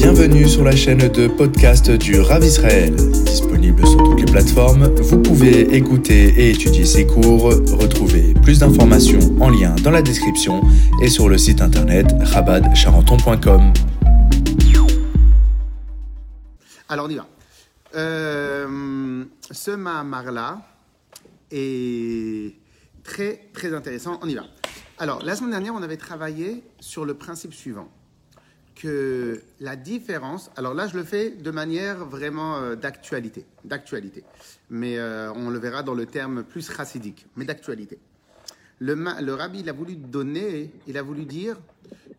Bienvenue sur la chaîne de podcast du Rav Israël. Disponible sur toutes les plateformes, vous pouvez écouter et étudier ces cours. Retrouvez plus d'informations en lien dans la description et sur le site internet rabadcharenton.com. Alors on y va. Euh, ce Mahamar-là est très très intéressant. On y va. Alors la semaine dernière, on avait travaillé sur le principe suivant que la différence, alors là je le fais de manière vraiment euh, d'actualité, d'actualité, mais euh, on le verra dans le terme plus chassidique, mais d'actualité. Le, le rabbi il a voulu donner, il a voulu dire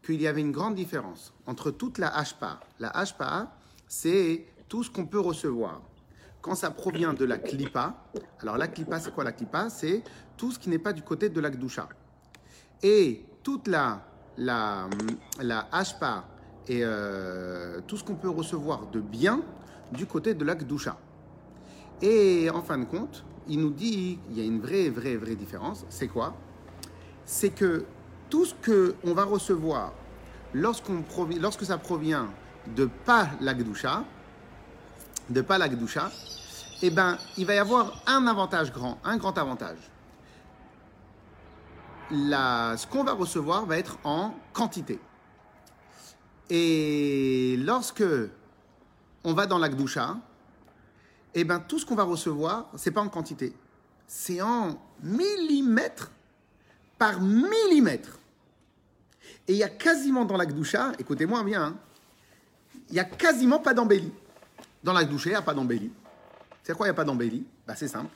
qu'il y avait une grande différence entre toute la hashpa. La hashpa, c'est tout ce qu'on peut recevoir. Quand ça provient de la klipa, alors la klipa c'est quoi la klipa C'est tout ce qui n'est pas du côté de la gdusha. Et toute la, la, la hashpa et euh, tout ce qu'on peut recevoir de bien du côté de la Gdusha. Et en fin de compte, il nous dit il y a une vraie, vraie, vraie différence. C'est quoi? C'est que tout ce qu'on va recevoir lorsque ça provient de pas la Gdusha, de pas eh ben, il va y avoir un avantage grand, un grand avantage. Ce qu'on va recevoir va être en quantité. Et lorsque on va dans la Gdusha, eh ben, tout ce qu'on va recevoir, c'est pas en quantité, c'est en millimètres par millimètre. Et il y a quasiment dans la Gdusha, écoutez-moi bien, hein, il y a quasiment pas d'embellie. Dans la Gdusha, il n'y a pas d'embellie. C'est quoi, il n'y a pas d'embellie? Bah, C'est simple.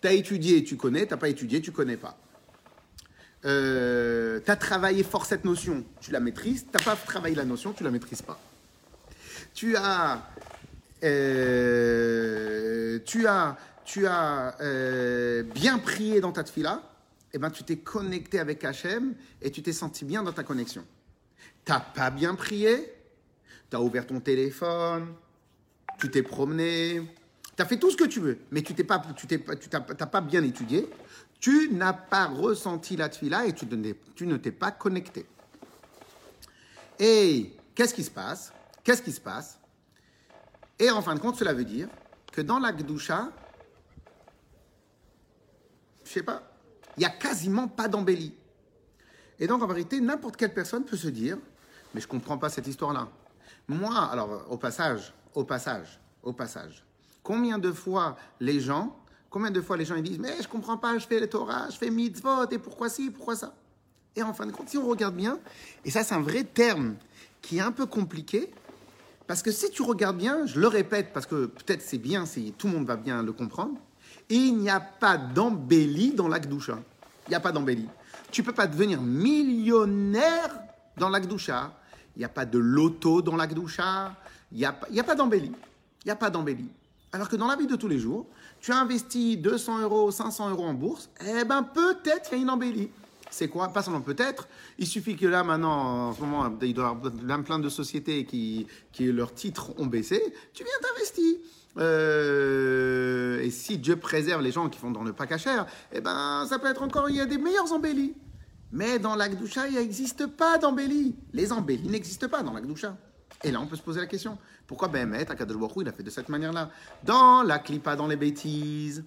Tu as étudié, tu connais, tu n'as pas étudié, tu connais pas. Euh, tu as travaillé fort cette notion, tu la maîtrises. Tu n'as pas travaillé la notion, tu la maîtrises pas. Tu as, euh, tu as, tu as euh, bien prié dans ta tefila, et ben tu t'es connecté avec Hachem et tu t'es senti bien dans ta connexion. T'as pas bien prié, tu as ouvert ton téléphone, tu t'es promené, tu as fait tout ce que tu veux, mais tu t'es pas, tu t'es, t'as pas bien étudié, tu n'as pas ressenti la tefila et tu, ne t'es- ne pas connecté. Et qu'est-ce qui se passe? Qu'est-ce qui se passe? Et en fin de compte, cela veut dire que dans la Gdusha, je sais pas, il n'y a quasiment pas d'embellie. Et donc, en vérité, n'importe quelle personne peut se dire, mais je comprends pas cette histoire-là. Moi, alors, au passage, au passage, au passage, combien de fois les gens, combien de fois les gens ils disent, mais je comprends pas, je fais le Torah, je fais mitzvot, et pourquoi ci, pourquoi ça? Et en fin de compte, si on regarde bien, et ça c'est un vrai terme qui est un peu compliqué, parce que si tu regardes bien, je le répète, parce que peut-être c'est bien, si tout le monde va bien le comprendre, il n'y a pas d'embellie dans l'Akdoucha. Il n'y a pas d'embellie. Tu peux pas devenir millionnaire dans l'Akdoucha. Il n'y a pas de loto dans l'Akdoucha. Il n'y a, a pas d'embellie. Il n'y a pas d'embellie. Alors que dans la vie de tous les jours, tu as investi 200 euros, 500 euros en bourse, eh ben peut-être il y a une embellie. C'est quoi? Pas seulement peut-être. Il suffit que là, maintenant, en ce moment, il doit y avoir plein- de sociétés qui, qui leurs titres ont baissé. Tu viens d'investir. Euh, et si Dieu préserve les gens qui font dans le pas cachère, eh ben, ça peut être encore, il y a des meilleures embellies. Mais dans l'Akdoucha, il n'existe pas d'embellie. Les embellies n'existent pas dans l'Akdoucha. Et là, on peut se poser la question. Pourquoi Behemet, Akadosh Baruch il a fait de cette manière-là? Dans la clipa, dans les bêtises,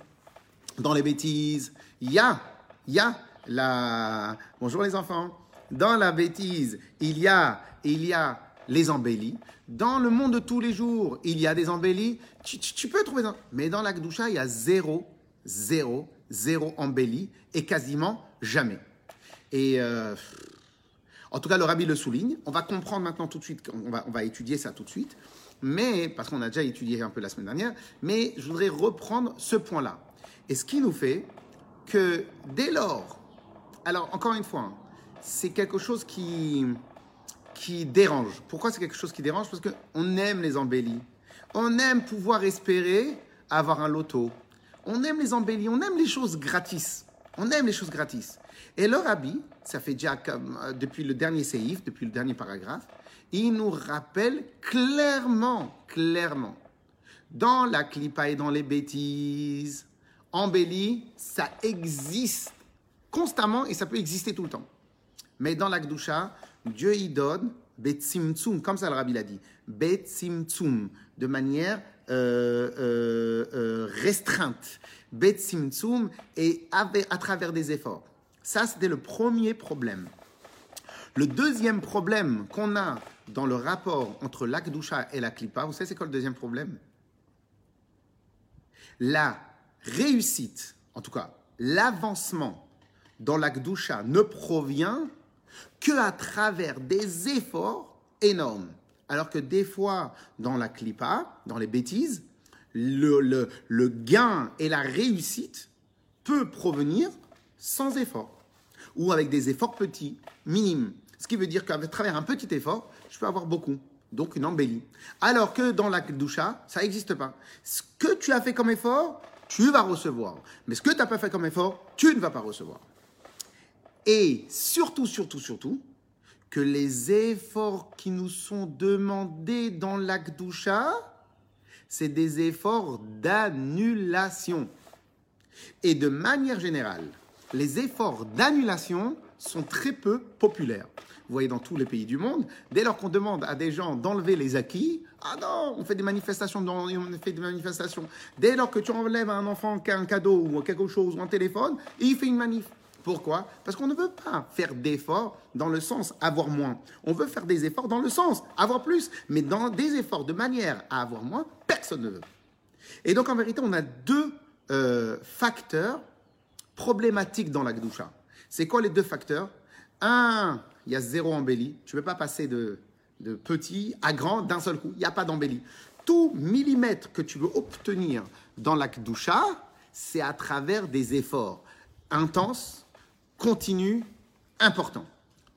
dans les bêtises, il y a, il y a la... Bonjour les enfants. Dans la bêtise, il y a, il y a les embellies. Dans le monde de tous les jours, il y a des embellies. Tu, peux trouver... dans- Mais dans l'Akdoucha, il y a zéro, zéro, zéro embellie et quasiment jamais. Et... euh, en tout cas, le rabbi le souligne. On va comprendre maintenant tout de suite, on va, étudier ça tout de suite, mais parce qu'on a déjà étudié un peu la semaine dernière, mais je voudrais reprendre ce point-là. Et ce qui nous fait que dès lors, alors encore une fois, hein, c'est quelque chose qui, qui dérange. Pourquoi c'est quelque chose qui dérange? Parce qu'on aime les embellies. On aime pouvoir espérer avoir un loto. On aime les embellies, on aime les choses gratis. On aime les choses gratis. Et le rabbi, ça fait déjà euh, depuis le dernier séif, depuis le dernier paragraphe, il nous rappelle clairement, clairement, dans la clipa et dans les bêtises, embellie, ça existe constamment et ça peut exister tout le temps. Mais dans l'Akdoucha, Dieu y donne Betsimtsum, comme ça le rabbi l'a dit. Betsimtsum, de manière euh, euh, restreinte. Et à travers des efforts. Ça, c'était le premier problème. Le deuxième problème qu'on a dans le rapport entre l'Akdusha et la Klippa, vous savez c'est quoi le deuxième problème? La réussite, en tout cas l'avancement dans l'Akdusha ne provient que à travers des efforts énormes. Alors que des fois, dans la Klippa, dans les bêtises, le, le, le gain et la réussite peut provenir sans effort ou avec des efforts petits, minimes. Ce qui veut dire qu'à travers un petit effort, je peux avoir beaucoup. Donc une embellie. Alors que dans la doucha, ça n'existe pas. Ce que tu as fait comme effort, tu vas recevoir. Mais ce que tu n'as pas fait comme effort, tu ne vas pas recevoir. Et surtout, surtout, surtout, que les efforts qui nous sont demandés dans l'Akdoucha, c'est des efforts d'annulation. Et de manière générale, les efforts d'annulation sont très peu populaires. Vous voyez dans tous les pays du monde, dès lors qu'on demande à des gens d'enlever les acquis, ah non, on fait des manifestations. Dès lors que tu enlèves à un enfant un cadeau ou quelque chose ou un téléphone, il fait une manif. Pourquoi? Parce qu'on ne veut pas faire d'efforts dans le sens avoir moins. On veut faire des efforts dans le sens avoir plus. Mais dans des efforts de manière à avoir moins, personne ne veut. Et donc en vérité, on a deux euh, facteurs problématiques dans la Gdusha. C'est quoi les deux facteurs? Un, il y a zéro embellie. Tu ne peux pas passer de, de petit à grand d'un seul coup. Il n'y a pas d'embellie. Tout millimètre que tu veux obtenir dans la Gdusha, c'est à travers des efforts intenses continu, important.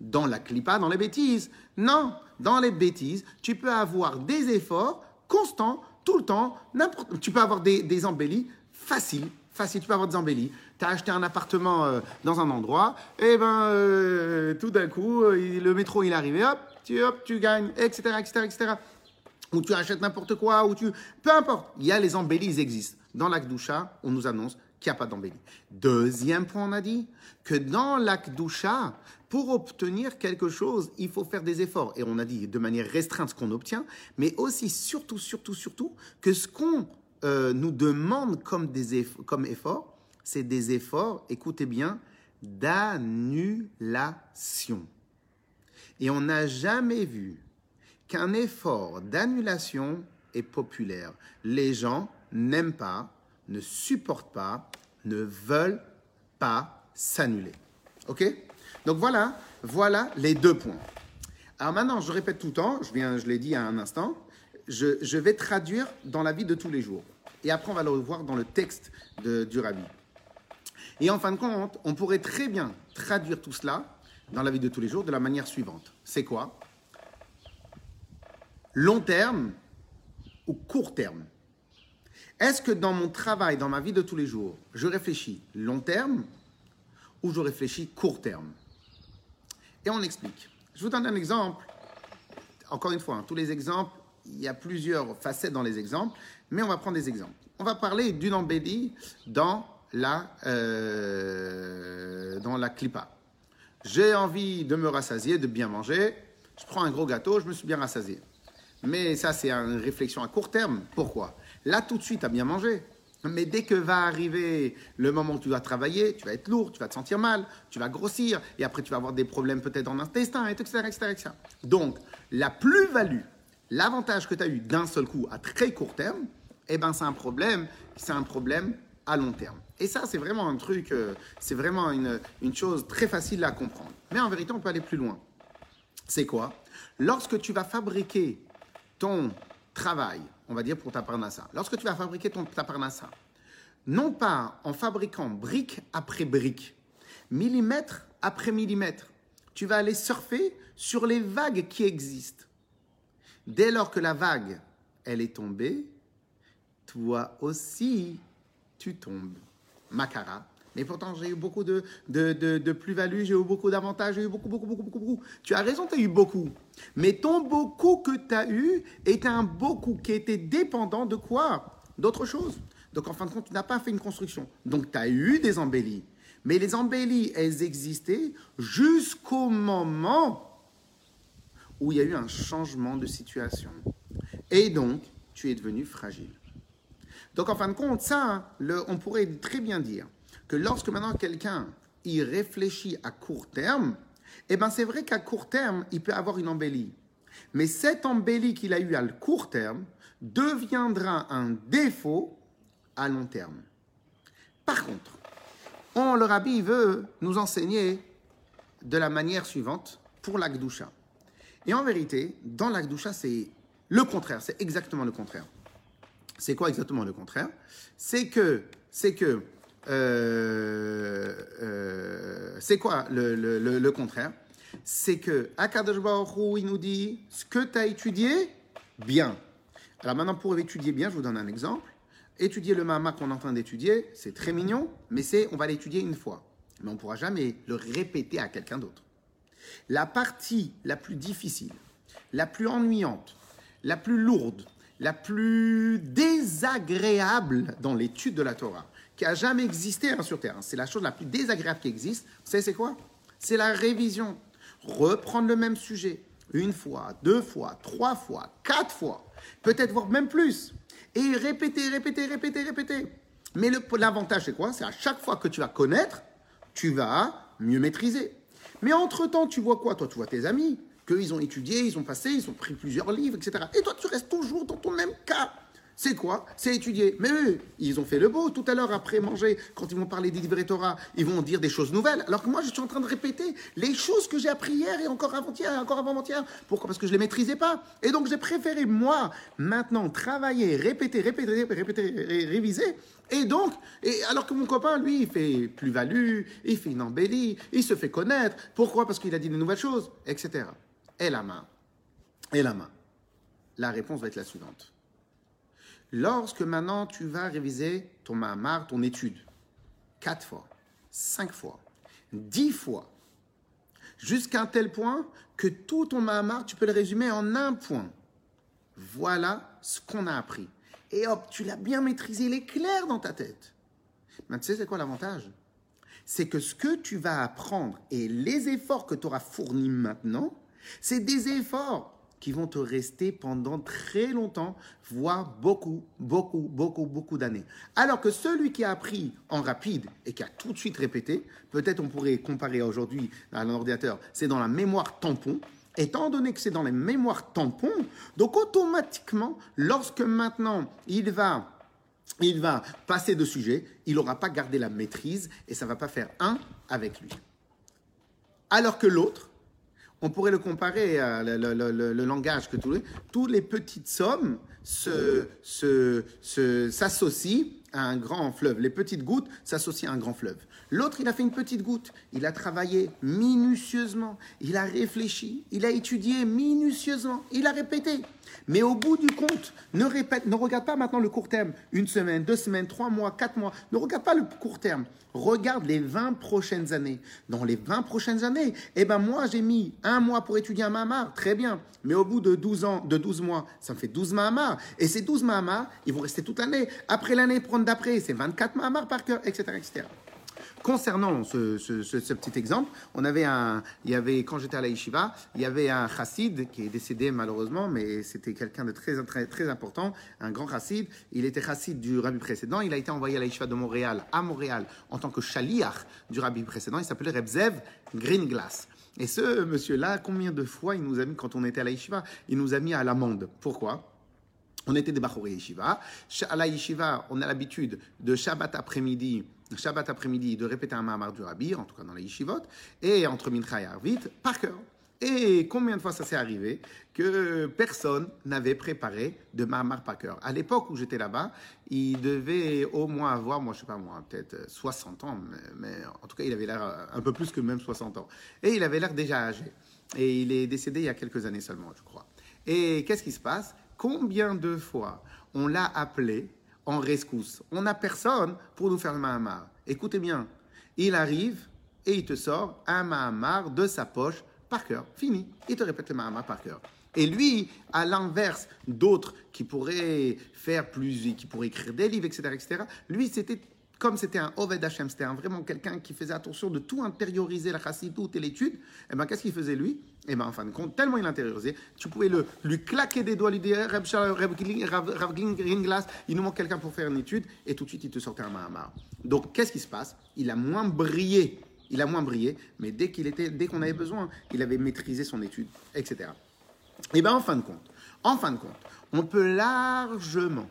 Dans la clipa, dans les bêtises. Non, dans les bêtises, tu peux avoir des efforts constants, tout le temps, tu peux avoir des, embellis faciles, facile, tu peux avoir des embellis. Tu acheté un appartement euh, dans un endroit, et eh ben euh, tout d'un coup, euh, le métro il est arrivé, hop, tu, hop, tu gagnes, etc., etc., etc. Ou tu achètes n'importe quoi, ou tu... Peu importe, il y a les embellis, ils existent. Dans l'Akdoucha, on nous annonce qu'il n'y a pas d'embellie. Deuxième point, on a dit que dans l'Akdoucha, pour obtenir quelque chose, il faut faire des efforts. Et on a dit de manière restreinte ce qu'on obtient, mais aussi, surtout, surtout, surtout, que ce qu'on nous demande comme, des comme effort, c'est des efforts, écoutez bien, d'annulation. Et on n'a jamais vu qu'un effort d'annulation est populaire. Les gens n'aiment pas ne supportent pas, ne veulent pas s'annuler. OK? Donc voilà, voilà les deux points. Alors maintenant, je répète tout le temps, je, viens, je l'ai dit à un instant, je, vais traduire dans la vie de tous les jours. Et après, on va le voir dans le texte du rabbi. Et en fin de compte, on pourrait très bien traduire tout cela dans la vie de tous les jours de la manière suivante. C'est quoi? Long terme ou court terme? Est-ce que dans mon travail, dans ma vie de tous les jours, je réfléchis long terme ou je réfléchis court terme? Et on explique. Je vous donne un exemple. Encore une fois, hein, tous les exemples, il y a plusieurs facettes dans les exemples, mais on va prendre des exemples. On va parler d'une embellie dans la, euh, dans la clipa. J'ai envie de me rassasier, de bien manger. Je prends un gros gâteau, je me suis bien rassasié. Mais ça, c'est une réflexion à court terme. Pourquoi? Là, tout de suite, tu as bien mangé. Mais dès que va arriver le moment où tu dois travailler, tu vas être lourd, tu vas te sentir mal, tu vas grossir, et après tu vas avoir des problèmes peut-être dans l'intestin, etc., etc., etc. Donc, la plus-value, l'avantage que tu as eu d'un seul coup à très court terme, eh ben, c'est un problème, c'est un problème à long terme. Et ça, c'est vraiment un truc, euh, c'est vraiment une, chose très facile à comprendre. Mais en vérité, on peut aller plus loin. C'est quoi? Lorsque tu vas fabriquer ton travail, on va dire pour ta parnassa. Lorsque tu vas fabriquer ton, parnassa, non pas en fabriquant brique après brique, millimètre après millimètre, tu vas aller surfer sur les vagues qui existent. Dès lors que la vague, elle est tombée, toi aussi, tu tombes. Makara, et pourtant, j'ai eu beaucoup de, de, plus-value, j'ai eu beaucoup d'avantages, j'ai eu beaucoup, beaucoup, beaucoup, beaucoup, beaucoup. Tu as raison, tu as eu beaucoup. Mais ton beaucoup que tu as eu est un beaucoup qui était dépendant de quoi? D'autre chose. Donc, en fin de compte, tu n'as pas fait une construction. Donc, tu as eu des embellies. Mais les embellies, elles existaient jusqu'au moment où il y a eu un changement de situation. Et donc, tu es devenu fragile. Donc, en fin de compte, ça, on pourrait très bien dire que lorsque maintenant quelqu'un y réfléchit à court terme, eh bien, c'est vrai qu'à court terme, il peut avoir une embellie. Mais cette embellie qu'il a eue à court terme deviendra un défaut à long terme. Par contre, on, le rabbi veut nous enseigner de la manière suivante pour l'Akdoucha. Et en vérité, dans l'Akdoucha, c'est le contraire, c'est exactement le contraire. C'est quoi exactement le contraire? C'est que, c'est que, euh, euh, c'est quoi le, le, contraire? C'est que Akadosh il nous dit ce que tu as étudié, bien. Alors maintenant, pour étudier bien, je vous donne un exemple. Étudier le Mahama qu'on est en train d'étudier, c'est très mignon, mais c'est on va l'étudier une fois. Mais on ne pourra jamais le répéter à quelqu'un d'autre. La partie la plus difficile, la plus ennuyante, la plus lourde, la plus désagréable dans l'étude de la Torah, qui a jamais existé hein, sur Terre, c'est la chose la plus désagréable qui existe, vous savez c'est quoi? C'est la révision. Reprendre le même sujet, une fois, deux fois, trois fois, quatre fois, peut-être voire même plus, et répéter, répéter, répéter, répéter. Mais l'avantage c'est quoi? C'est à chaque fois que tu vas connaître, tu vas mieux maîtriser. Mais entre-temps, tu vois quoi Toi, tu vois tes amis, qu'ils ont étudié, ils ont passé, ils ont pris plusieurs livres, etc. Et toi, tu restes toujours dans ton même cas. C'est quoi? C'est étudier. Mais eux, ils ont fait le beau tout à l'heure après manger. Quand ils vont parler des livres Torah, ils vont dire des choses nouvelles. Alors que moi, je suis en train de répéter les choses que j'ai appris hier et encore avant-hier encore avant-hier. Pourquoi? Parce que je ne les maîtrisais pas. Et donc, j'ai préféré, moi, maintenant, travailler, répéter, répéter, répéter, réviser. Et donc, et alors que mon copain, lui, il fait plus-value, il fait une embellie, il se fait connaître. Pourquoi? Parce qu'il a dit de nouvelles choses, etc. Et la main. Et la main. La réponse va être la suivante. Lorsque maintenant tu vas réviser ton Mahamar, ton étude, quatre fois, cinq fois, dix fois, jusqu'à un tel point que tout ton Mahamar, tu peux le résumer en un point. Voilà ce qu'on a appris. Et hop, tu l'as bien maîtrisé, il est clair dans ta tête. Mais tu sais, c'est quoi l'avantage? C'est que ce que tu vas apprendre et les efforts que tu auras fournis maintenant, c'est des efforts qui vont te rester pendant très longtemps, voire beaucoup, beaucoup, beaucoup, beaucoup d'années. Alors que celui qui a appris en rapide et qui a tout de suite répété, peut-être on pourrait comparer aujourd'hui à un ordinateur, c'est dans la mémoire tampon. Étant donné que c'est dans les mémoires tampons, donc automatiquement, lorsque maintenant il va il va passer de sujet, il n'aura pas gardé la maîtrise et ça ne va pas faire un avec lui. Alors que l'autre, on pourrait le comparer à le, langage que tous les, toutes les petites sommes s'associent un grand fleuve. Les petites gouttes s'associent à un grand fleuve. L'autre, il a fait une petite goutte. Il a travaillé minutieusement. Il a réfléchi. Il a étudié minutieusement. Il a répété. Mais au bout du compte, ne, répète, ne regarde pas maintenant le court terme. Une semaine, deux semaines, trois mois, quatre mois. Ne regarde pas le court terme. Regarde les 20 prochaines années. Dans les 20 prochaines années, eh ben moi, j'ai mis un mois pour étudier un Mahamar. Très bien. Mais au bout de 12 ans, de 12 mois, ça me fait 12 Mahamar. Et ces 12 Mahamar, ils vont rester toute l'année. Après l'année prendre d'après, c'est 24 Mahamar par cœur, etc., etc. Concernant ce, petit exemple, on avait un, il y avait, quand j'étais à la yeshiva, il y avait un chassid qui est décédé malheureusement, mais c'était quelqu'un de très, très, très important, un grand chassid. Il était chassid du rabbi précédent. Il a été envoyé à la yeshiva de Montréal à Montréal en tant que shaliach du rabbi précédent. Il s'appelait Rebzev Greenglass. Et ce monsieur-là, combien de fois il nous a mis, quand on était à la yeshiva, il nous a mis à l'amende. Pourquoi? On était des Bachouré Yeshiva. À la Yeshiva, on a l'habitude de Shabbat après-midi Shabbat après-midi, de répéter un Mahamar du Rabbi, en tout cas dans les yeshivot, et entre Mincha et Arvit, par cœur. Et combien de fois ça s'est arrivé que personne n'avait préparé de Mahamar par cœur? À l'époque où j'étais là-bas, il devait au moins avoir, moi je sais pas moi, peut-être 60 ans, mais, en tout cas il avait l'air un peu plus que même 60 ans. Et il avait l'air déjà âgé. Et il est décédé il y a quelques années seulement, je crois. Et qu'est-ce qui se passe? Combien de fois on l'a appelé en rescousse. On n'a personne pour nous faire le Mahamar. Écoutez bien, il arrive et il te sort un Mahamar de sa poche par cœur. Fini. Il te répète le Mahamar par cœur. Et lui, à l'inverse d'autres qui pourraient faire plus, qui pourraient écrire des livres, etc., etc., lui, c'était comme c'était un Oved Hashem, c'était vraiment quelqu'un qui faisait attention de tout intérioriser la chassidoute et l'étude, et eh ben, qu'est-ce qu'il faisait lui? Et bien, en fin de compte, tellement il intériorisé, tu pouvais le, lui claquer des doigts, lui dire Rav- Rav Gringlas, il nous manque quelqu'un pour faire une étude, et tout de suite, il te sortait un Mahamar. Donc, qu'est-ce qui se passe? Il a moins brillé. Il a moins brillé, mais dès qu'il était, dès qu'on avait besoin, il avait maîtrisé son étude, etc. Et bien, en fin de compte, en fin de compte, on peut largement,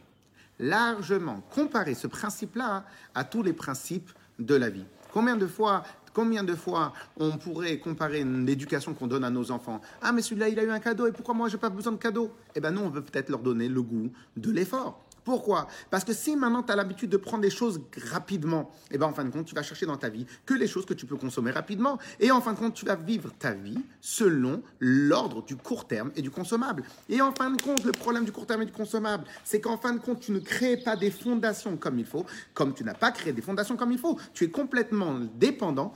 largement comparer ce principe-là à tous les principes de la vie. Combien de fois, combien de fois on pourrait comparer l'éducation qu'on donne à nos enfants Ah, mais celui-là, il a eu un cadeau, et pourquoi moi, j'ai pas besoin de cadeau? Eh bien, nous, on veut peut-être leur donner le goût de l'effort. Pourquoi? Parce que si maintenant tu as l'habitude de prendre des choses rapidement, et ben en fin de compte, tu vas chercher dans ta vie que les choses que tu peux consommer rapidement. Et en fin de compte, tu vas vivre ta vie selon l'ordre du court terme et du consommable. Et en fin de compte, le problème du court terme et du consommable, c'est qu'en fin de compte, tu ne crées pas des fondations comme il faut, comme tu n'as pas créé des fondations comme il faut. Tu es complètement dépendant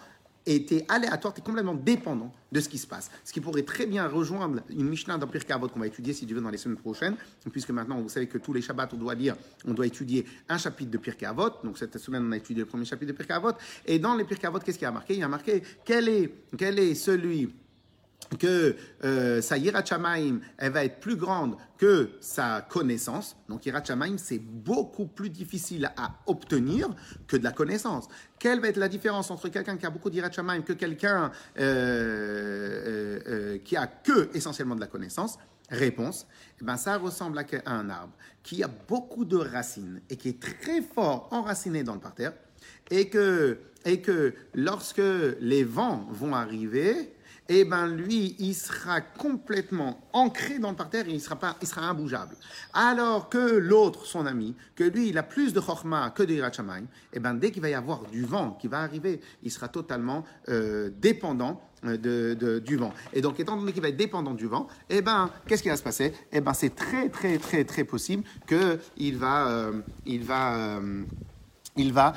et tu aléatoire, tu complètement dépendant de ce qui se passe. Ce qui pourrait très bien rejoindre une Mishnah Pirkei Avot qu'on va étudier si Dieu veut dans les semaines prochaines, puisque maintenant vous savez que tous les Shabbats on doit lire, on doit étudier un chapitre de Pirkei Avot. Donc cette semaine on a étudié le premier chapitre de Pirkei Avot. Et dans les Pirkei Avot, qu'est-ce qu'il y a marqué? Il y a marqué quel est, quel est celui que euh, sa Yirat elle va être plus grande que sa connaissance. Donc Yirat c'est beaucoup plus difficile à obtenir que de la connaissance. Quelle va être la différence entre quelqu'un qui a beaucoup d'Yirat que quelqu'un euh, euh, qui a que essentiellement de la connaissance? Réponse, eh ben ça ressemble à un arbre qui a beaucoup de racines et qui est très fort enraciné dans le parterre et que, et que lorsque les vents vont arriver, eh ben lui, il sera complètement ancré dans le parterre et il sera, pas, il sera imbougeable. Alors que l'autre, son ami, que lui, il a plus de chorma que de Yirat Shamayim, eh ben dès qu'il va y avoir du vent qui va arriver, il sera totalement euh, dépendant euh, de, du vent. Et donc, étant donné qu'il va être dépendant du vent, eh ben, qu'est-ce qui va se passer? Eh ben, c'est très, très, très, très possible qu'il va, il va, euh, il va,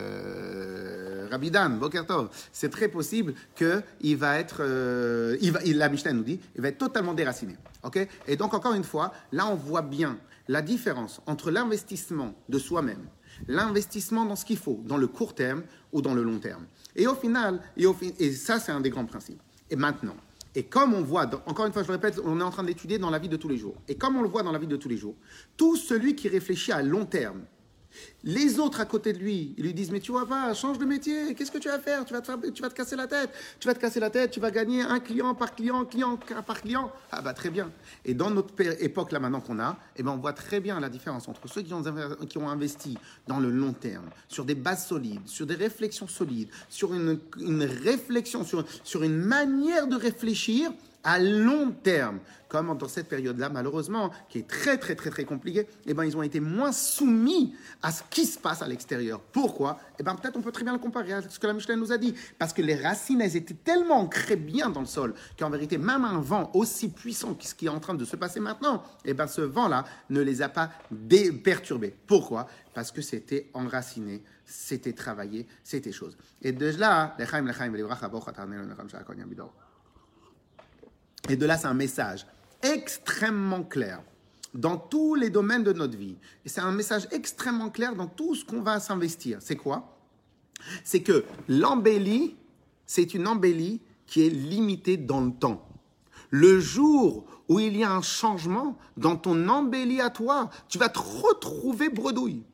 euh, Rabbi Dan, Boker Tov, c'est très possible qu'il va être, euh, il va, il- la Mishnah nous dit, il va être totalement déraciné. Ok? Et donc, encore une fois, là, on voit bien la différence entre l'investissement de soi-même, l'investissement dans ce qu'il faut, dans le court terme ou dans le long terme. Et au final, et, ça, c'est un des grands principes. Et maintenant, et comme on voit, encore une fois, je le répète, on est en train d'étudier dans la vie de tous les jours. Et comme on le voit dans la vie de tous les jours, tout celui qui réfléchit à long terme, les autres à côté de lui, ils lui disent Mais tu vois pas, change de métier, qu'est-ce que tu vas faire? Tu vas, te faire tu vas te casser la tête. Tu vas te casser la tête, tu vas gagner un client par client, client par client. Ah bah très bien. Et dans notre époque là maintenant qu'on a, eh ben, on voit très bien la différence entre ceux qui ont, qui ont investi dans le long terme, sur des bases solides, sur des réflexions solides, sur une, une réflexion, sur, sur une manière de réfléchir à long terme, comme dans cette période-là, malheureusement, qui est très, très, très, très compliquée, eh ben, ils ont été moins soumis à ce qui se passe à l'extérieur. Pourquoi? Eh ben, peut-être on peut très bien le comparer à ce que la Michelin nous a dit. Parce que les racines, elles étaient tellement ancrées bien dans le sol qu'en vérité, même un vent aussi puissant que ce qui est en train de se passer maintenant, eh ben, ce vent-là ne les a pas perturbés. Pourquoi? Parce que c'était enraciné, c'était travaillé, c'était chose. Et de là, Et de là, c'est un message extrêmement clair dans tous les domaines de notre vie. Et c'est un message extrêmement clair dans tout ce qu'on va s'investir. C'est quoi? C'est que l'embellie, c'est une embellie qui est limitée dans le temps. Le jour où il y a un changement dans ton embellie à toi, tu vas te retrouver bredouille.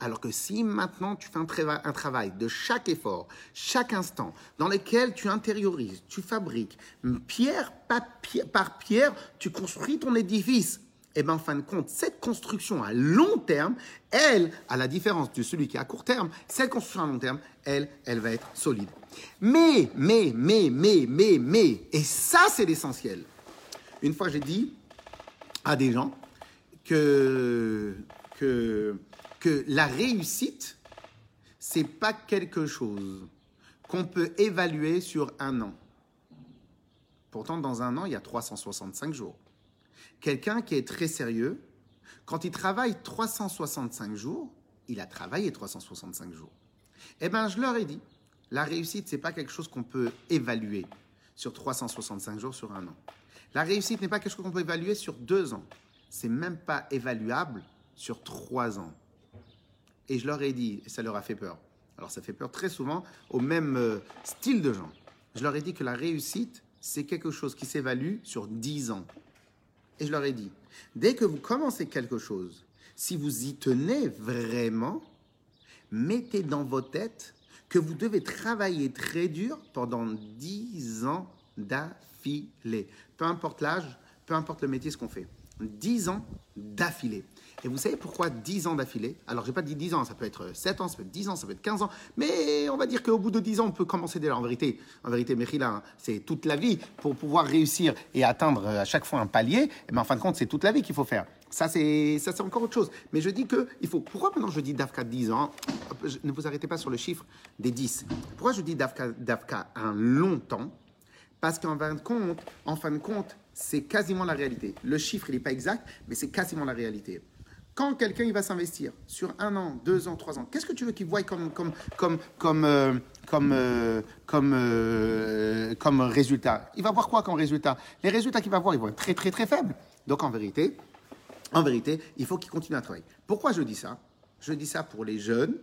Alors que si maintenant tu fais un, un travail de chaque effort, chaque instant, dans lequel tu intériorises, tu fabriques, pierre par pierre, tu construis ton édifice, et bien en fin de compte, cette construction à long terme, elle, à la différence de celui qui est à court terme, cette construction à long terme, elle, elle va être solide. Mais, mais, mais, mais, mais, mais, et ça c'est l'essentiel. Une fois j'ai dit à des gens que, que, que la réussite, c'est pas quelque chose qu'on peut évaluer sur un an. Pourtant, dans un an, il y a 365 jours. Quelqu'un qui est très sérieux, quand il travaille 365 jours, il a travaillé 365 jours. Eh bien, je leur ai dit, la réussite, c'est pas quelque chose qu'on peut évaluer sur 365 jours, sur un an. La réussite n'est pas quelque chose qu'on peut évaluer sur deux ans. C'est même pas évaluable sur trois ans. Et je leur ai dit, et ça leur a fait peur. Alors ça fait peur très souvent au même euh, style de gens. Je leur ai dit que la réussite, c'est quelque chose qui s'évalue sur 10 ans. Et je leur ai dit, dès que vous commencez quelque chose, si vous y tenez vraiment, mettez dans vos têtes que vous devez travailler très dur pendant 10 ans d'affilée. Peu importe l'âge, peu importe le métier, ce qu'on fait. 10 ans d'affilée. Et vous savez pourquoi 10 ans d'affilée? Alors, je n'ai pas dit 10 ans, ça peut être 7 ans, ça peut être 10 ans, ça peut être 15 ans, mais on va dire qu'au bout de 10 ans, on peut commencer déjà. En vérité, en vérité, Mechila, hein, c'est toute la vie pour pouvoir réussir et atteindre à chaque fois un palier. Mais eh ben, en fin de compte, c'est toute la vie qu'il faut faire. Ça, c'est ça, c'est encore autre chose. Mais je dis que il faut. Pourquoi maintenant je dis Dafka 10 ans? Ne vous arrêtez pas sur le chiffre des 10. Pourquoi je dis Dafka, Dafka un long temps? Parce qu'en fin de compte, en fin de compte, c'est quasiment la réalité. Le chiffre, il n'est pas exact, mais c'est quasiment la réalité. Quand quelqu'un va s'investir sur un an, deux ans, trois ans, qu'est-ce que tu veux qu'il voie comme, comme, comme, comme, euh, comme, euh, euh, comme résultat? Il va voir quoi comme résultat? Les résultats qu'il va voir, ils vont être très, très, très faibles. Donc en vérité, en vérité, il faut qu'il continue à travailler. Pourquoi je dis ça? Je dis ça pour les jeunes,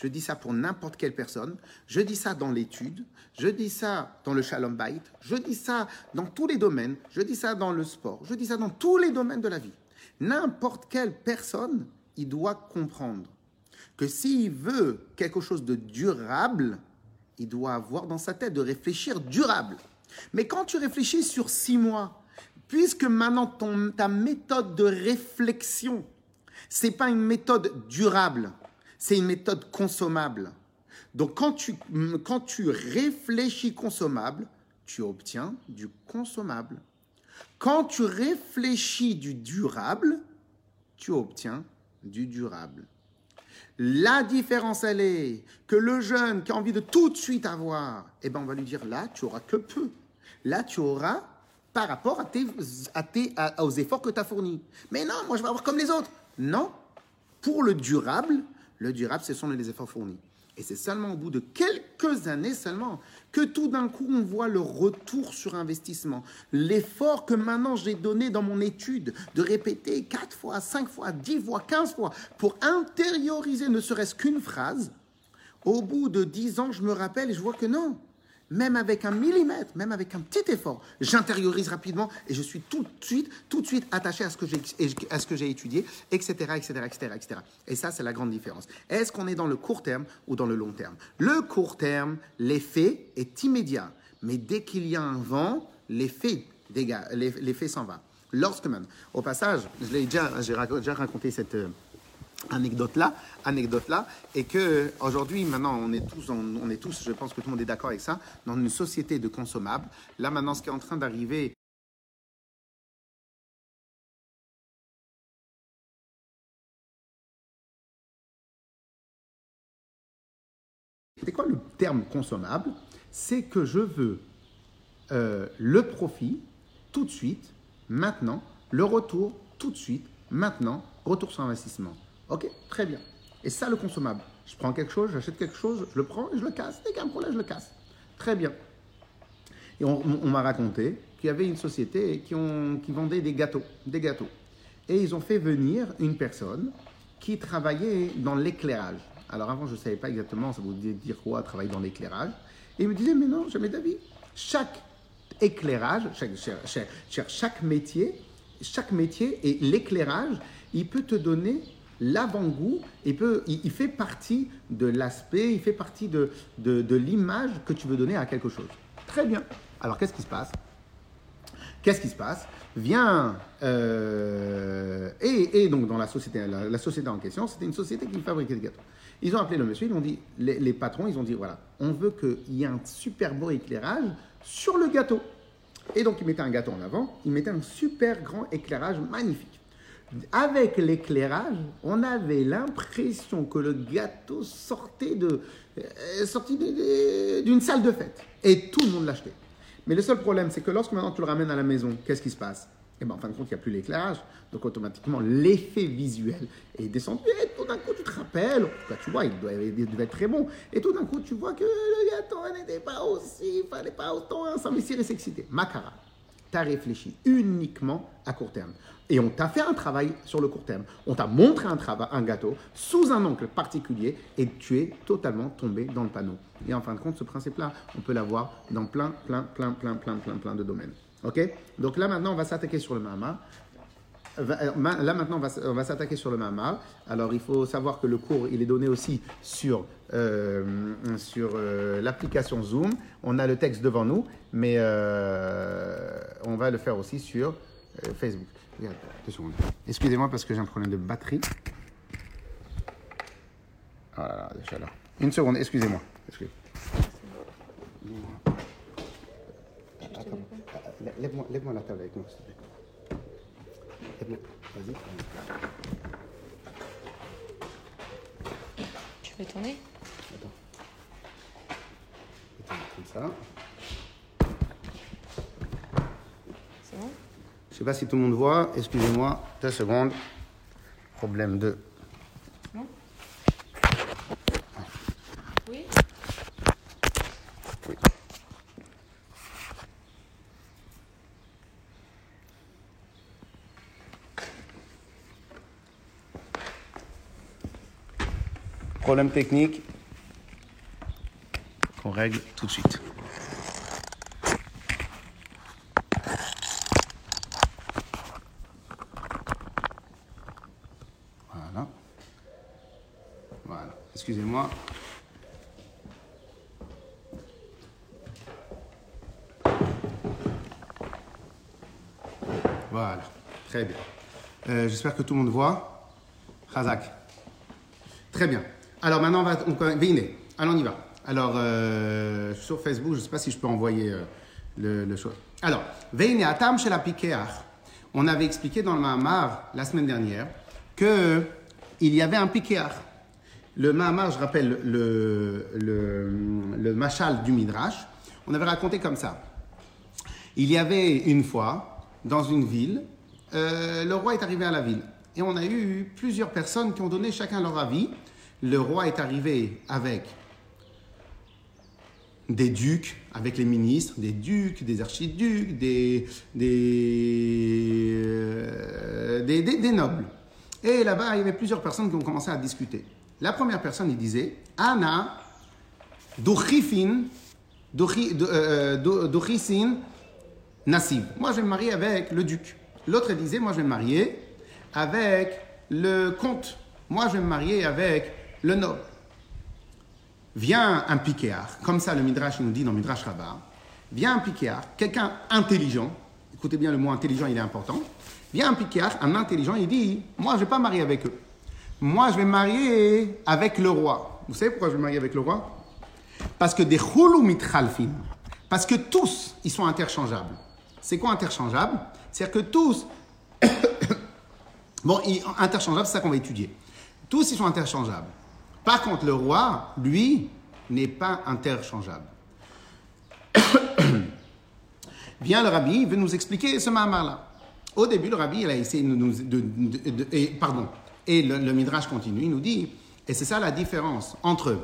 je dis ça pour n'importe quelle personne, je dis ça dans l'étude, je dis ça dans le shalom bait, je dis ça dans tous les domaines, je dis ça dans le sport, je dis ça dans tous les domaines de la vie. N'importe quelle personne, il doit comprendre que s'il veut quelque chose de durable, il doit avoir dans sa tête de réfléchir durable. Mais quand tu réfléchis sur six mois, puisque maintenant ta méthode de réflexion, c'est pas une méthode durable, c'est une méthode consommable. Donc quand tu, quand tu réfléchis consommable, tu obtiens du consommable. Quand tu réfléchis du durable, tu obtiens du durable. La différence, elle est que le jeune qui a envie de tout de suite avoir, eh ben on va lui dire là, tu auras que peu. Là, tu auras par rapport à tes, à aux efforts que tu as fournis. Mais non, moi je vais avoir comme les autres. Non. Pour le durable, le durable, ce sont les efforts fournis. Et c'est seulement au bout de quelques années seulement que tout d'un coup on voit le retour sur investissement. L'effort que maintenant j'ai donné dans mon étude de répéter 4 fois, 5 fois, 10 fois, 15 fois pour intérioriser ne serait-ce qu'une phrase, au bout de 10 ans je me rappelle et je vois que non, même avec un millimètre, même avec un petit effort, j'intériorise rapidement et je suis tout de suite, tout de suite attaché à ce que j'ai, à ce que j'ai étudié, etc., etc., etc., etc. Et ça, c'est la grande différence. Est-ce qu'on est dans le court terme ou dans le long terme? Le court terme, l'effet est immédiat, mais dès qu'il y a un vent, l'effet, l'effet s'en va. Lorsque même, au passage, je l'ai déjà, j'ai déjà raconté cette euh, anecdote là, anecdote là, et que aujourd'hui, maintenant, on est tous, je pense que tout le monde est d'accord avec ça, dans une société de consommables. Là, maintenant, ce qui est en train d'arriver. C'est quoi le terme consommable? C'est que je veux euh, le profit tout de suite, maintenant, le retour tout de suite, maintenant, retour sur investissement. Ok, très bien. Et ça, le consommable. Je prends quelque chose, j'achète quelque chose, je le prends et je le casse. Dès qu'il y a je le casse. Très bien. Et on, m'a raconté qu'il y avait une société qui, vendait des gâteaux, des gâteaux. Et ils ont fait venir une personne qui travaillait dans l'éclairage. Alors avant, je ne savais pas exactement, ça voulait dire quoi, travailler dans l'éclairage. Et il me disait, mais non, jamais d'avis. Chaque éclairage, chaque métier, chaque métier et l'éclairage, il peut te donner l'avant-goût, il, peut, il, fait partie de l'aspect, il fait partie de, de, l'image que tu veux donner à quelque chose. Très bien. Alors, qu'est-ce qui se passe? Qu'est-ce qui se passe? Vient. Euh, et, et, donc, dans la société, la, société en question, c'était une société qui fabriquait des gâteaux. Ils ont appelé le monsieur, ils ont dit, les, les patrons, ils ont dit voilà, on veut qu'il y ait un super beau éclairage sur le gâteau. Et donc, ils mettaient un gâteau en avant, ils mettaient un super grand éclairage magnifique avec l'éclairage, on avait l'impression que le gâteau sortait de euh, d'une salle de fête. Et tout le monde l'achetait. Mais le seul problème, c'est que lorsque maintenant tu le ramènes à la maison, qu'est-ce qui se passe? Eh bien, en fin de compte, il n'y a plus l'éclairage. Donc, automatiquement, l'effet visuel est descendu. Et tout d'un coup, tu te rappelles, tu vois, il, devait être très bon. Et tout d'un coup, tu vois que le gâteau n'était pas aussi, il fallait pas autant s'investir et s'exciter. Macara. Tu as réfléchi uniquement à court terme. Et on t'a fait un travail sur le court terme. On t'a montré un, un gâteau sous un oncle particulier et tu es totalement tombé dans le panneau. Et en fin de compte, ce principe-là, on peut l'avoir dans plein, plein, plein, plein, plein, plein, plein de domaines. Ok? Donc là, maintenant, on va s'attaquer sur le Mahama. Euh, là maintenant, on va, s'attaquer sur le Mahama. Alors, il faut savoir que le cours, il est donné aussi sur, euh, sur euh, l'application Zoom. On a le texte devant nous, mais on va le faire aussi sur Facebook. Excusez-moi parce que j'ai un problème de batterie. Ah Une seconde, excusez-moi. Lève-moi lève la table avec moi, s'il te plaît. Vas-y. Tu veux tourner? Attends. Attends, comme ça. Je ne sais pas si tout le monde voit. Excusez-moi, deux secondes. Problème de. Problème technique qu'on règle tout de suite. Excusez-moi. Voilà, très bien. Euh, j'espère que tout le monde voit. Razak. Très bien. Alors maintenant, on va. On, Alors on y va. Alors, euh, sur Facebook, je ne sais pas si je peux envoyer euh, le, le choix. Alors, Veine Atam chez la On avait expliqué dans le Mahamar la semaine dernière que il y avait un piquéar. Le Mahamar, je rappelle le, le, Machal du Midrash, on avait raconté comme ça. Il y avait une fois, dans une ville, euh, le roi est arrivé à la ville. Et on a eu plusieurs personnes qui ont donné chacun leur avis. Le roi est arrivé avec des ducs, avec les ministres, des ducs, des archiducs, des, des, euh, des, des nobles. Et là-bas, il y avait plusieurs personnes qui ont commencé à discuter. La première personne, il disait Anna Duchifin euh, Duchisin Nassib. Moi, je vais me marier avec le duc. L'autre disait Moi, je vais me marier avec le comte. Moi, je vais me marier avec le noble. Vient un piquéard, comme ça le Midrash nous dit dans Midrash Rabbah, vient un piquéard, quelqu'un intelligent, écoutez bien le mot intelligent, il est important, vient un piquéard, un intelligent, il dit, moi je ne vais pas marier avec eux moi je vais marier avec le roi. Vous savez pourquoi je vais marier avec le roi? Parce que des mitchalfin, parce que tous, ils sont interchangeables. C'est quoi interchangeable? C'est-à-dire que tous, bon, interchangeable, c'est ça qu'on va étudier. Tous, ils sont interchangeables. Par contre, le roi, lui, n'est pas interchangeable. Bien, le rabbi veut nous expliquer ce mahamar-là. Au début, le rabbi, il a essayé de nous... pardon, et le, Midrash continue, il nous dit, et c'est ça la différence entre,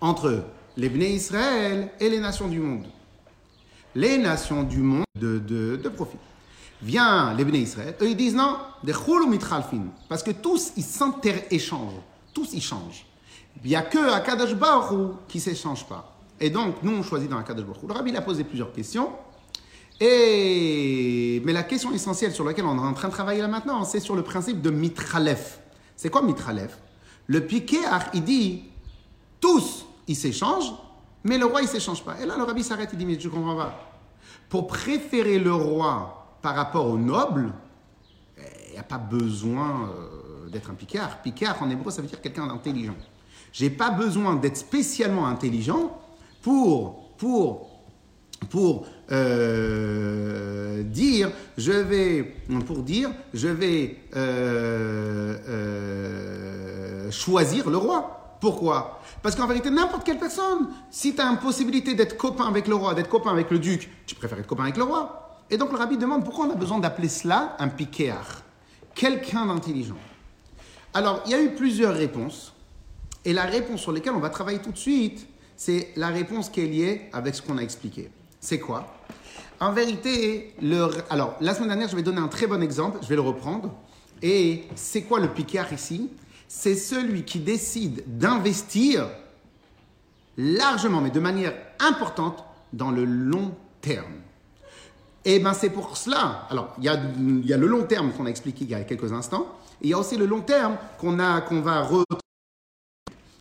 entre les Bnei Israël et les nations du monde. Les nations du monde de, profit. Vient les Bnei Israël, eux ils disent non, des mitchalfin, parce que tous ils s'inter-échangent, tous ils changent. Il n'y a que Akadosh Baruch qui ne s'échange pas. Et donc, nous, on choisit dans Akadosh Baruch Le rabbi a posé plusieurs questions. Mais la question essentielle sur laquelle on est en train de travailler là maintenant, c'est sur le principe de mitralef. C'est quoi mitralef? Le piqué, il dit, tous, ils s'échangent, mais le roi, il ne s'échange pas. Et là, le rabbi s'arrête, il dit, mais je comprends pas. Pour préférer le roi par rapport au noble, il n'y a pas besoin euh, d'être un picard. Picard, en hébreu, ça veut dire quelqu'un d'intelligent. J'ai pas besoin d'être spécialement intelligent pour, pour pour euh, dire, je vais, pour dire, je vais euh, euh, choisir le roi. Pourquoi? Parce qu'en vérité, n'importe quelle personne, si tu as une possibilité d'être copain avec le roi, d'être copain avec le duc, tu préfères être copain avec le roi. Et donc le rabbi demande pourquoi on a besoin d'appeler cela un piquéar, quelqu'un d'intelligent. Alors, il y a eu plusieurs réponses. Et la réponse sur laquelle on va travailler tout de suite, c'est la réponse qui est liée avec ce qu'on a expliqué. C'est quoi? En vérité, alors la semaine dernière, je vais donner un très bon exemple, je vais le reprendre. Et c'est quoi le piquard ici? C'est celui qui décide d'investir largement, mais de manière importante, dans le long terme. Et bien c'est pour cela, alors il y, a, le long terme qu'on a expliqué il y a quelques instants, il y a aussi le long terme qu'on va re...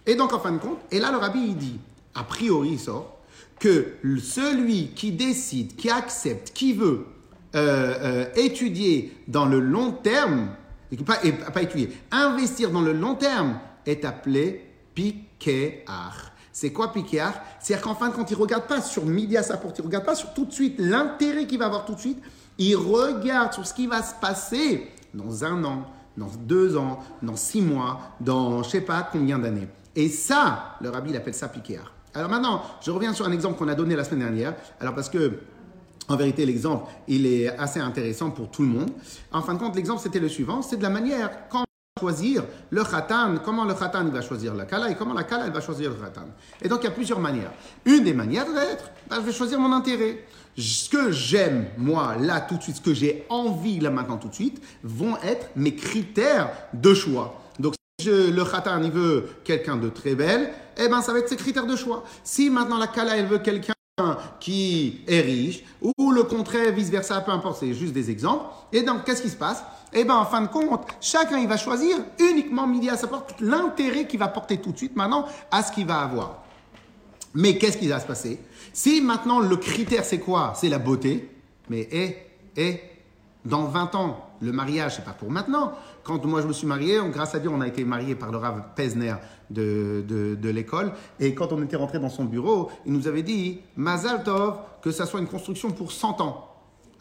Et donc en fin de compte, et là le rabbi il dit, a priori il sort, que celui qui décide, qui accepte, qui veut euh, euh, étudier dans le long terme, et pas, étudier, investir dans le long terme est appelé piquéar. C'est quoi piquéar C'est-à-dire qu'en fin de compte, il ne regarde pas sur midi à sa porte, il ne regarde pas sur tout de suite l'intérêt qu'il va avoir tout de suite, il regarde sur ce qui va se passer dans un an, dans deux ans, dans six mois, dans je ne sais pas combien d'années. Et ça, le rabbi il appelle ça piquéar. Alors maintenant, je reviens sur un exemple qu'on a donné la semaine dernière. Alors parce que, en vérité, l'exemple, il est assez intéressant pour tout le monde. En fin de compte, l'exemple, c'était le suivant. C'est de la manière, quand choisir le khatan, comment le khatan va choisir la kala et comment la kala elle va choisir le khatan. Et donc, il y a plusieurs manières. Une des manières d'être, ben, je vais choisir mon intérêt. Ce que j'aime, moi, là, tout de suite, ce que j'ai envie, là, maintenant, tout de suite, vont être mes critères de choix. Donc, je, le khatan, il veut quelqu'un de très belle, eh ben, ça va être ses critères de choix. Si maintenant la kala, elle veut quelqu'un qui est riche, ou le contraire, vice-versa, peu importe, c'est juste des exemples. Et donc, qu'est-ce qui se passe? Eh bien, en fin de compte, chacun, il va choisir uniquement midi à sa porte l'intérêt qu'il va porter tout de suite maintenant à ce qu'il va avoir. Mais qu'est-ce qui va se passer? Si maintenant, le critère, c'est quoi? C'est la beauté. Mais, eh, eh, dans 20 ans, le mariage, c'est pas pour maintenant. Quand moi je me suis marié, grâce à Dieu, on a été marié par le Rav Pesner de, de, l'école. Et quand on était rentré dans son bureau, il nous avait dit Mazal Tov, que ça soit une construction pour 100 ans.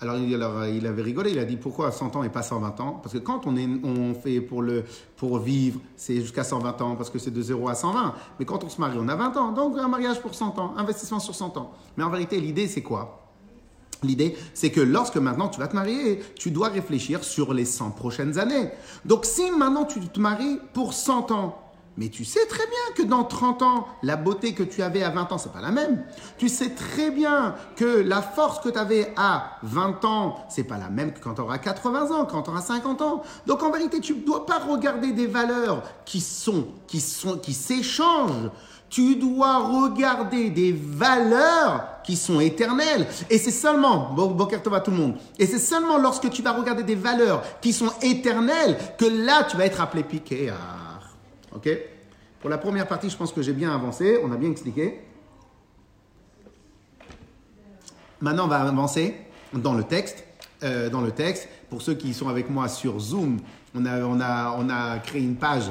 Alors il, alors, il avait rigolé, il a dit pourquoi 100 ans et pas 120 ans? Parce que quand on, est, on fait pour, le, pour vivre, c'est jusqu'à 120 ans parce que c'est de 0 à 120. Mais quand on se marie, on a 20 ans. Donc un mariage pour 100 ans, investissement sur 100 ans. Mais en vérité, l'idée c'est quoi? L'idée, c'est que lorsque maintenant tu vas te marier, tu dois réfléchir sur les 100 prochaines années. Donc si maintenant tu te maries pour 100 ans, mais tu sais très bien que dans 30 ans, la beauté que tu avais à 20 ans, c'est pas la même. Tu sais très bien que la force que tu avais à 20 ans, c'est pas la même que quand tu auras 80 ans, quand tu auras 50 ans. Donc en vérité, tu ne dois pas regarder des valeurs qui sont qui sont qui s'échangent. Tu dois regarder des valeurs qui sont éternelles. Et c'est seulement, bon à tout le monde, et c'est seulement lorsque tu vas regarder des valeurs qui sont éternelles que là, tu vas être appelé piqué. Ok? Pour la première partie, je pense que j'ai bien avancé, on a bien expliqué. Maintenant, on va avancer dans le texte. Euh, dans le texte, pour ceux qui sont avec moi sur Zoom, on a, on a, on a créé une page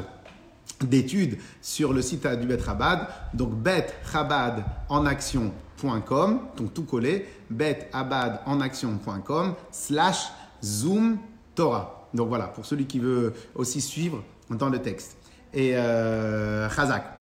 d'études sur le site du Bet Rabad. Donc, betchabad en action.com, donc tout collé, betabad en action.com, slash zoom Torah. Donc voilà, pour celui qui veut aussi suivre dans le texte. Et euh, Chazak.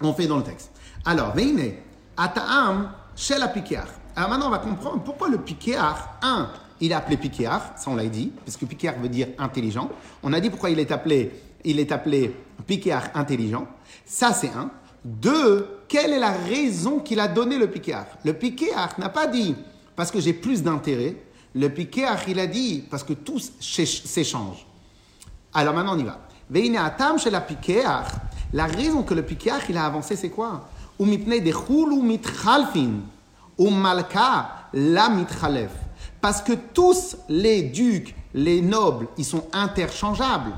On fait dans le texte. Alors, veine, ataam la piquear. Alors maintenant, on va comprendre pourquoi le piquear, un, il est appelé piquear, ça on l'a dit, parce que piquear veut dire intelligent. On a dit pourquoi il est appelé il est appelé piquéar intelligent. Ça, c'est un. Deux, quelle est la raison qu'il a donné le piquéar Le piquéar n'a pas dit parce que j'ai plus d'intérêt. Le piquéar, il a dit parce que tout s'échange. Alors maintenant, on y va. Veine atam chez la piquéar. La raison que le piquéar, il a avancé, c'est quoi? Parce que tous les ducs, les nobles, ils sont interchangeables.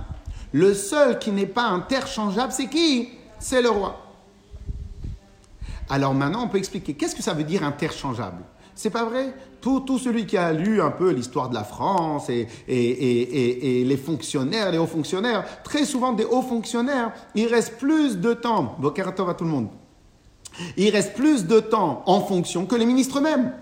Le seul qui n'est pas interchangeable, c'est qui? C'est le roi. Alors maintenant, on peut expliquer. Qu'est-ce que ça veut dire interchangeable C'est pas vrai? Tout, tout, celui qui a lu un peu l'histoire de la France et, les fonctionnaires, les hauts fonctionnaires, très souvent des hauts fonctionnaires, il reste plus de temps, Bokeratov à tout le monde, il reste plus de temps en fonction que les ministres eux-mêmes.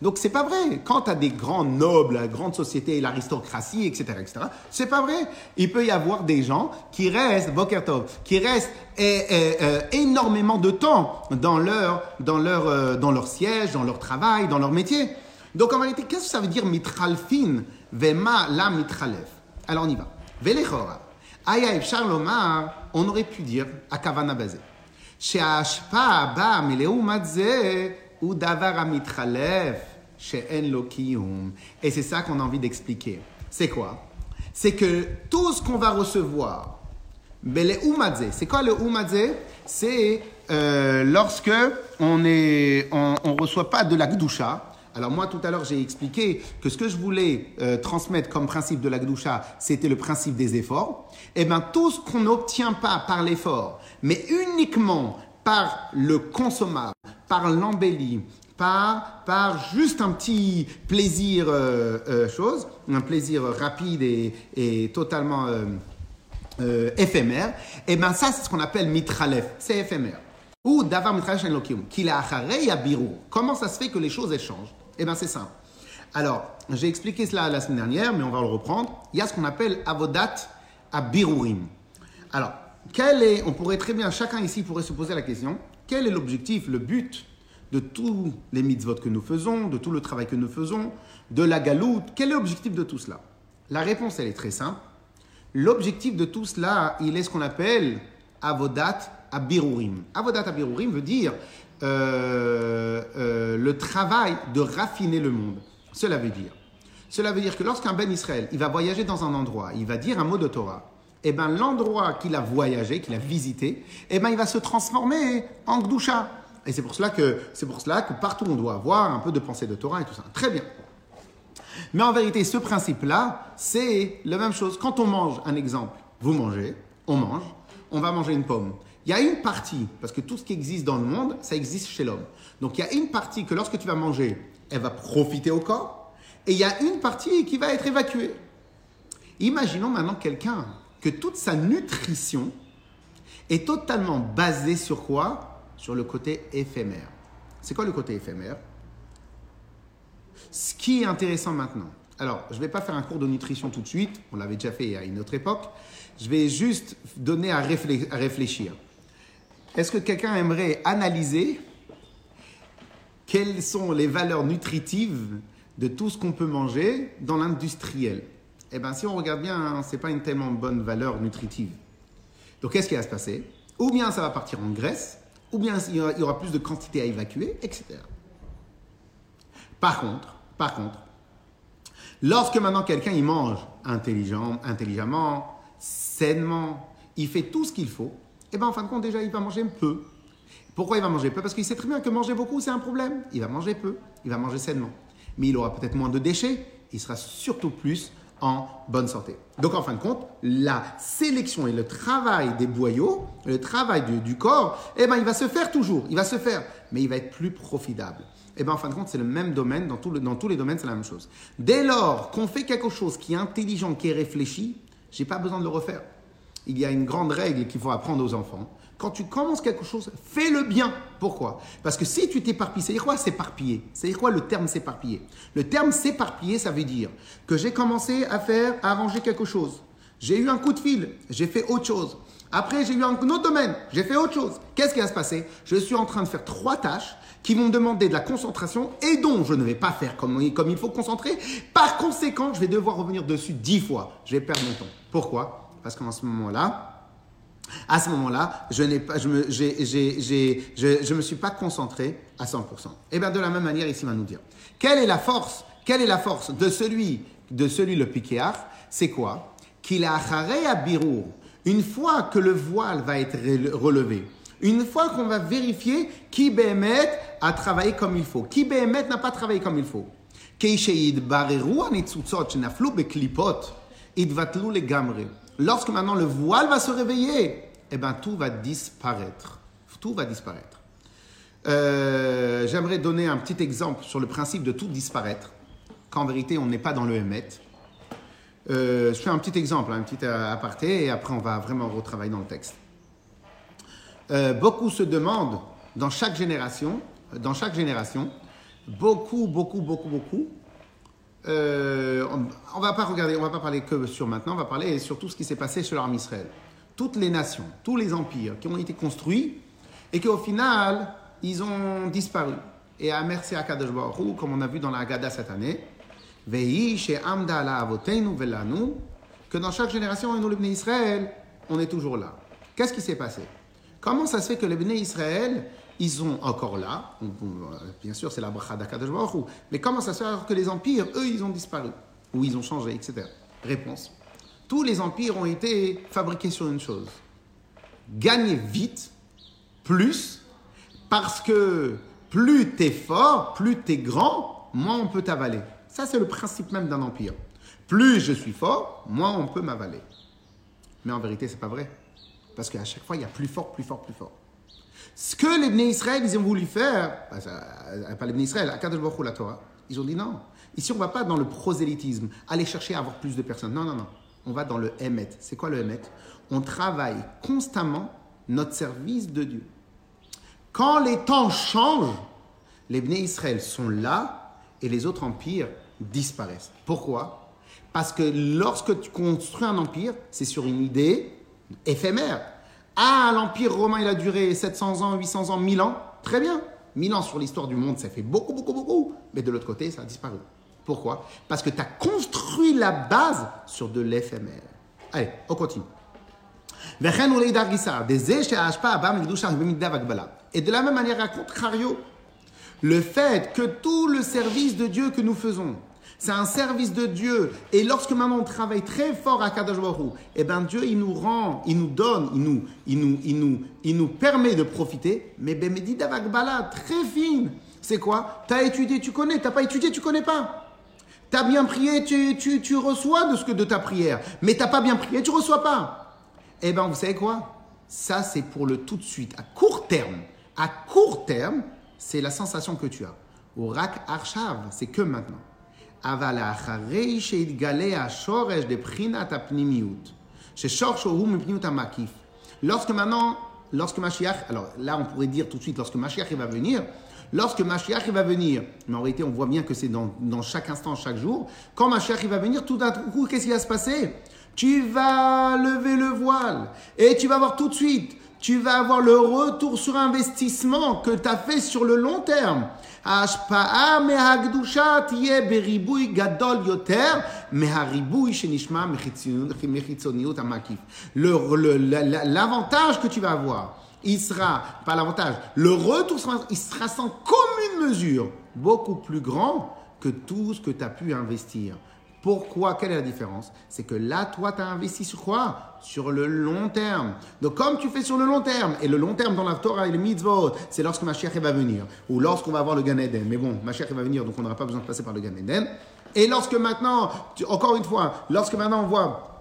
Donc c'est pas vrai. Quant à des grands nobles, la grande société, l'aristocratie, etc., etc., c'est pas vrai. Il peut y avoir des gens qui restent, Bokertov, qui restent et, énormément de temps dans leur, dans, leur, euh, dans leur siège, dans leur travail, dans leur métier. Donc en réalité, qu'est-ce que ça veut dire mitralfin, vema la mitralef Alors on y va. Velechora. Ayaïf Charlomar, on aurait pu dire à Kavana Bazé ou davar amitralef she'en lo kiyum. Et c'est ça qu'on a envie d'expliquer. C'est quoi? C'est que tout ce qu'on va recevoir, umadze, c'est quoi le umadze C'est euh, lorsque on ne on, reçoit pas de la gdusha. Alors moi tout à l'heure j'ai expliqué que ce que je voulais euh, transmettre comme principe de la gdusha, c'était le principe des efforts. Et bien tout ce qu'on n'obtient pas par l'effort, mais uniquement par le consommable, par l'embellie, par, par juste un petit plaisir euh, euh, chose, un plaisir rapide et, totalement euh, éphémère, et bien ça c'est ce qu'on appelle mitralef, c'est éphémère. Ou davar mitralef shen lokim, qu'il a abiru. Comment ça se fait que les choses elles changent? Eh bien c'est simple. Alors, j'ai expliqué cela la semaine dernière, mais on va le reprendre. Il y a ce qu'on appelle avodat abirurim. Alors, quel est, on pourrait très bien, chacun ici pourrait se poser la question, quel est l'objectif, le but de tous les mitzvot que nous faisons, de tout le travail que nous faisons, de la galoute, quel est l'objectif de tout cela? La réponse, elle est très simple. L'objectif de tout cela, il est ce qu'on appelle avodat abirurim. Avodat abirurim veut dire euh, euh, le travail de raffiner le monde. Cela veut dire. Cela veut dire que lorsqu'un Ben Israël, il va voyager dans un endroit, il va dire un mot de Torah, et ben l'endroit qu'il a voyagé, qu'il a visité, et ben il va se transformer en Gdusha. Et c'est pour cela que c'est pour cela que partout on doit avoir un peu de pensée de Torah et tout ça. Très bien. Mais en vérité, ce principe-là, c'est la même chose. Quand on mange, un exemple, vous mangez, on mange, on va manger une pomme. Il y a une partie, parce que tout ce qui existe dans le monde, ça existe chez l'homme. Donc il y a une partie que lorsque tu vas manger, elle va profiter au corps, et il y a une partie qui va être évacuée. Imaginons maintenant quelqu'un que toute sa nutrition est totalement basée sur quoi? Sur le côté éphémère. C'est quoi le côté éphémère? Ce qui est intéressant maintenant. Alors, je ne vais pas faire un cours de nutrition tout de suite, on l'avait déjà fait à une autre époque. Je vais juste donner à, à réfléchir. Est-ce que quelqu'un aimerait analyser quelles sont les valeurs nutritives de tout ce qu'on peut manger dans l'industriel? Eh bien, si on regarde bien, hein, ce n'est pas une tellement bonne valeur nutritive. Donc, qu'est-ce qui va se passer? Ou bien ça va partir en graisse, ou bien il y aura, plus de quantité à évacuer, etc. Par contre, par contre, lorsque maintenant quelqu'un il mange intelligent, intelligemment, sainement, il fait tout ce qu'il faut, et bien en fin de compte déjà il va manger peu. Pourquoi il va manger peu? Parce qu'il sait très bien que manger beaucoup c'est un problème. Il va manger peu, il va manger sainement. Mais il aura peut-être moins de déchets, il sera surtout plus en bonne santé. Donc en fin de compte, la sélection et le travail des boyaux, le travail du, corps, eh ben, il va se faire toujours, il va se faire, mais il va être plus profitable. Eh ben, en fin de compte, c'est le même domaine, dans, dans tous les domaines, c'est la même chose. Dès lors qu'on fait quelque chose qui est intelligent, qui est réfléchi, j'ai pas besoin de le refaire. Il y a une grande règle qu'il faut apprendre aux enfants. Quand tu commences quelque chose, fais-le bien. Pourquoi? Parce que si tu t'éparpilles, c'est-à-dire quoi? S'éparpiller C'est-à-dire quoi le terme s'éparpiller? Le terme s'éparpiller, ça veut dire que j'ai commencé à faire, à arranger quelque chose. J'ai eu un coup de fil, j'ai fait autre chose. Après, j'ai eu un autre domaine, j'ai fait autre chose. Qu'est-ce qui va se passer? Je suis en train de faire trois tâches qui vont me demander de la concentration et dont je ne vais pas faire comme, comme il faut concentrer. Par conséquent, je vais devoir revenir dessus dix fois. Je vais perdre mon temps. Pourquoi? Parce qu'en ce moment-là, à ce moment-là, je, n'ai je, me, je, me suis pas concentré à 100%. Et eh bien de la même manière, ici, on va nous dire, quelle est la force, quelle est la force de celui, de celui le piquéar C'est quoi? Qu'il a acharé à birour. Une fois que le voile va être relevé, une fois qu'on va vérifier qui Béhémet a travaillé comme il faut, qui Béhémet n'a pas travaillé comme il faut. Keisheid beklipot. Lorsque maintenant le voile va se réveiller, eh ben tout va disparaître. Tout va disparaître. Euh, J'aimerais donner un petit exemple sur le principe de tout disparaître, qu'en vérité on n'est pas dans le Hémet. Euh, je fais un petit exemple, un petit aparté, et après on va vraiment retravailler dans le texte. Euh, beaucoup se demandent dans chaque génération, dans chaque génération, beaucoup, beaucoup, beaucoup, beaucoup. Euh, on, on va pas regarder, on va pas parler que sur maintenant, on va parler sur tout ce qui s'est passé chez l'armée Israël. Toutes les nations, tous les empires qui ont été construits et qu'au final ils ont disparu. Et à merci à Kadosh Baruch comme on a vu dans la Haggadah cette année, Vehi chez Amda la Avotenu que dans chaque génération, et nous les Israël, on est toujours là. Qu'est-ce qui s'est passé? Comment ça se fait que les Israël, ils sont encore là. Euh, bien sûr, c'est la bracha d'Akadosh. Mais comment ça se fait que les empires, eux, ils ont disparu Ou ils ont changé, etc. Réponse. Tous les empires ont été fabriqués sur une chose. Gagner vite, plus, parce que plus t'es fort, plus t'es grand, moins on peut t'avaler. Ça, c'est le principe même d'un empire. Plus je suis fort, moins on peut m'avaler. Mais en vérité, c'est pas vrai. Parce qu'à chaque fois, il y a plus fort, plus fort, plus fort. Ce que les Bnei Israël, ils ont voulu faire, euh, pas les Bnei Israël, Baruch Hu, la Torah, ils ont dit non. Ici, on va pas dans le prosélytisme, aller chercher à avoir plus de personnes. Non, non, non. On va dans le Emet. C'est quoi le Emet On travaille constamment notre service de Dieu. Quand les temps changent, les Bnei Israël sont là et les autres empires disparaissent. Pourquoi? Parce que lorsque tu construis un empire, c'est sur une idée éphémère. Ah, l'Empire romain, il a duré 700 ans, 800 ans, 1000 ans. Très bien. 1000 ans sur l'histoire du monde, ça fait beaucoup, beaucoup, beaucoup. Mais de l'autre côté, ça a disparu. Pourquoi? Parce que tu as construit la base sur de l'éphémère. Allez, on continue. Et de la même manière, à contrario, le fait que tout le service de Dieu que nous faisons, c'est un service de Dieu. Et lorsque maintenant on travaille très fort à Kadosh eh ben Dieu, il nous rend, il nous donne, il nous, il nous, il nous, il nous permet de profiter. Mais ben Medida Vagbala, très fine. C'est quoi? Tu as étudié, tu connais. Tu n'as pas étudié, tu connais pas. Tu as bien prié, tu, tu, tu reçois de ce que de ta prière. Mais tu n'as pas bien prié, tu reçois pas. Eh bien, vous savez quoi? Ça, c'est pour le tout de suite. À court terme, à court terme, c'est la sensation que tu as. Au rak arshav, c'est que maintenant. אבל אחרי שיתגלה השורש לבחינת הפנימיות, ששורש הוא מפנימיות המקיף. Lorsque maintenant, lorsque Mashiach, alors là on pourrait dire tout de suite, lorsque Mashiach il va venir, lorsque Mashiach il va venir, mais en réalité on voit bien que c'est dans, dans chaque instant, chaque jour, quand Mashiach il va venir, tout d'un coup, qu'est-ce qui va se passer Tu vas lever le voile et tu vas voir tout de suite, tu vas avoir le retour sur investissement que tu as fait sur le long terme. ההשפעה מהקדושה תהיה בריבוי גדול יותר מהריבוי שנשמע מחיצוניות- מחיצוניות המקיף. Le- le- la- la- L'avantage que tu vas avoir, il sera, pas l'avantage, le retour sera, il sera sans commune mesure beaucoup plus grand que tout ce que tu as pu investir. Pourquoi? Quelle est la différence? C'est que là, toi, tu as investi sur quoi? Sur le long terme. Donc, comme tu fais sur le long terme, et le long terme dans la Torah et le mitzvot, c'est lorsque Mashiach va venir, ou lorsqu'on va avoir le Gan Eden. Mais bon, Mashiach va venir, donc on n'aura pas besoin de passer par le Gan Eden. Et lorsque maintenant, encore une fois, lorsque maintenant on voit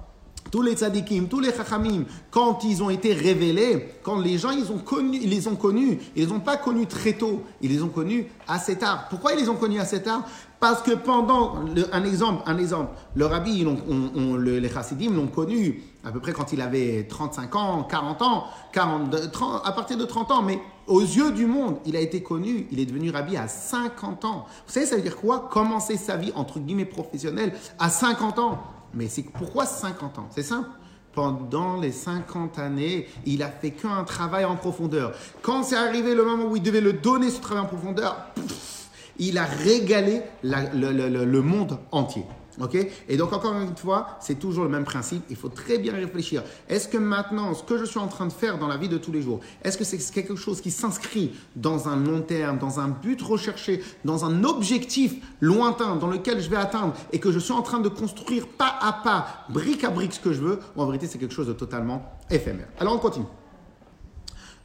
tous les tzadikim, tous les chachamim, quand ils ont été révélés, quand les gens ils ont ils les ont connus, ils les ont pas connus très tôt, ils les ont connus assez tard. Pourquoi ils les ont connus assez tard? Parce que pendant, un exemple, un exemple, le rabbi, les chassidim l'ont connu à peu près quand il avait 35 ans, 40 ans, 42, 30, à partir de 30 ans, mais aux yeux du monde, il a été connu, il est devenu rabbi à 50 ans. Vous savez, ça veut dire quoi? Commencer sa vie, entre guillemets, professionnelle à 50 ans. Mais c'est pourquoi 50 ans? C'est simple. Pendant les 50 années, il a fait qu'un travail en profondeur. Quand c'est arrivé le moment où il devait le donner ce travail en profondeur, il a régalé le monde entier. Et donc, encore une fois, c'est toujours le même principe. Il faut très bien réfléchir. Est-ce que maintenant, ce que je suis en train de faire dans la vie de tous les jours, est-ce que c'est quelque chose qui s'inscrit dans un long terme, dans un but recherché, dans un objectif lointain dans lequel je vais atteindre et que je suis en train de construire pas à pas, brique à brique ce que je veux, ou en vérité, c'est quelque chose de totalement éphémère. Alors, on continue.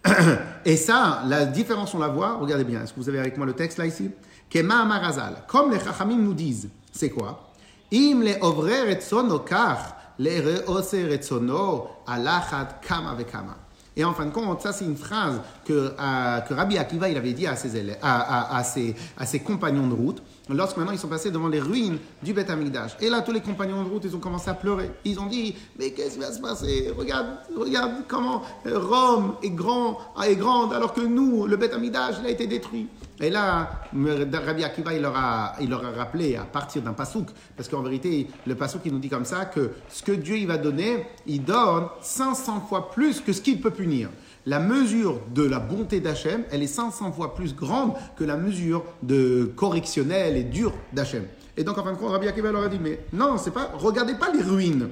Et ça, la différence, on la voit. Regardez bien. Est-ce que vous avez avec moi le texte là ici? Kema Amarazal. Comme les Chachamim nous disent, c'est quoi? Im le ovre retzono kach, le reose retzono alachat kama vekama. Et en fin de compte, ça c'est une phrase que, euh, que Rabbi Akiva il avait dit à ses, élèves, à, à- à ses, à ses compagnons de route, lorsque maintenant ils sont passés devant les ruines du Beth Amikdash. Et là, tous les compagnons de route, ils ont commencé à pleurer. Ils ont dit, mais qu'est-ce qui va se passer? Regarde, regarde comment euh, Rome est, grand, est grande, alors que nous, le Beth Amikdash, il a été détruit. Et là, Rabbi Akiva, il leur a, il leur a rappelé à partir d'un pasouk, parce qu'en vérité, le pasouk, il nous dit comme ça que ce que Dieu il va donner, il donne 500 fois plus que ce qu'il peut punir. La mesure de la bonté d'Hachem, elle est 500 fois plus grande que la mesure de correctionnelle et dure d'Hachem. Et donc, en fin de compte, Rabbi Akiva leur a dit, mais non, c'est pas, regardez pas les ruines.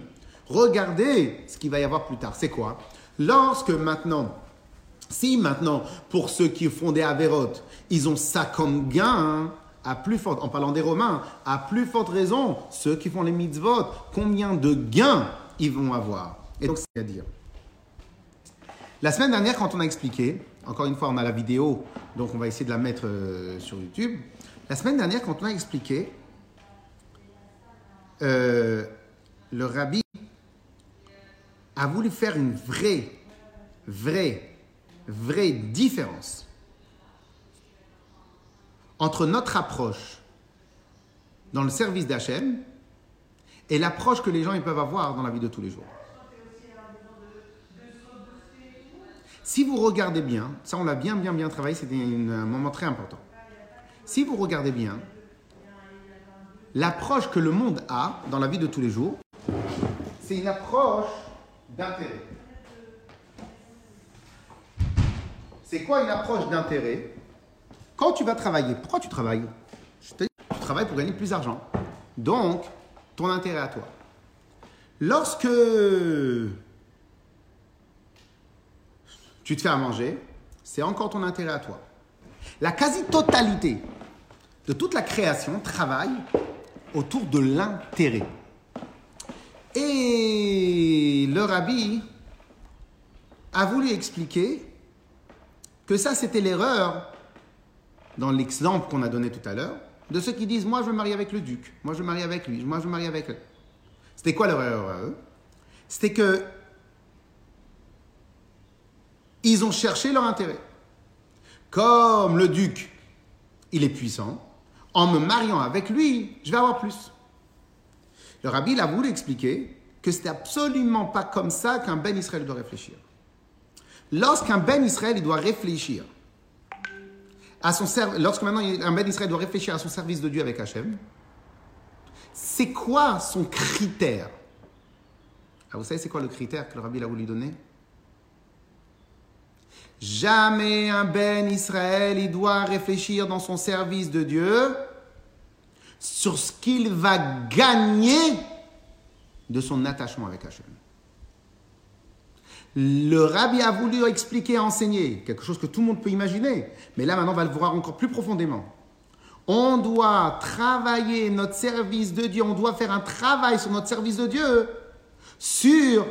Regardez ce qu'il va y avoir plus tard. C'est quoi? Lorsque maintenant, Si maintenant, pour ceux qui font des avérotes, ils ont 50 gains, hein, à plus forte, en parlant des Romains, à plus forte raison, ceux qui font les mitzvot, combien de gains ils vont avoir? Et donc, c'est à dire. La semaine dernière, quand on a expliqué, encore une fois, on a la vidéo, donc on va essayer de la mettre euh, sur YouTube. La semaine dernière, quand on a expliqué, euh, le rabbi a voulu faire une vraie, vraie, vraie différence entre notre approche dans le service d'Hachem et l'approche que les gens peuvent avoir dans la vie de tous les jours. Si vous regardez bien, ça on l'a bien bien bien travaillé, c'était un moment très important. Si vous regardez bien, l'approche que le monde a dans la vie de tous les jours, c'est une approche d'intérêt. C'est quoi une approche d'intérêt? Quand tu vas travailler, pourquoi tu travailles? Tu travailles pour gagner plus d'argent. Donc, ton intérêt à toi. Lorsque tu te fais à manger, c'est encore ton intérêt à toi. La quasi-totalité de toute la création travaille autour de l'intérêt. Et le rabbi a voulu expliquer que ça, c'était l'erreur, dans l'exemple qu'on a donné tout à l'heure, de ceux qui disent Moi, je veux marier avec le duc, moi, je veux marier avec lui, moi, je veux marier avec. C'était quoi leur erreur à eux? C'était que ils ont cherché leur intérêt. Comme le duc, il est puissant, en me mariant avec lui, je vais avoir plus. Le rabbi il a voulu expliquer que c'était absolument pas comme ça qu'un Ben Israël doit réfléchir. Lorsqu'un Ben Israël doit réfléchir à son lorsque maintenant un Ben Israël doit réfléchir à son service de Dieu avec Hachem, c'est quoi son critère? Ah, Vous savez c'est quoi le critère que le rabbi a voulu donner? Jamais un Ben Israël, il doit réfléchir dans son service de Dieu sur ce qu'il va gagner de son attachement avec Hachem. Le rabbi a voulu expliquer, enseigner, quelque chose que tout le monde peut imaginer, mais là maintenant on va le voir encore plus profondément. On doit travailler notre service de Dieu, on doit faire un travail sur notre service de Dieu, sur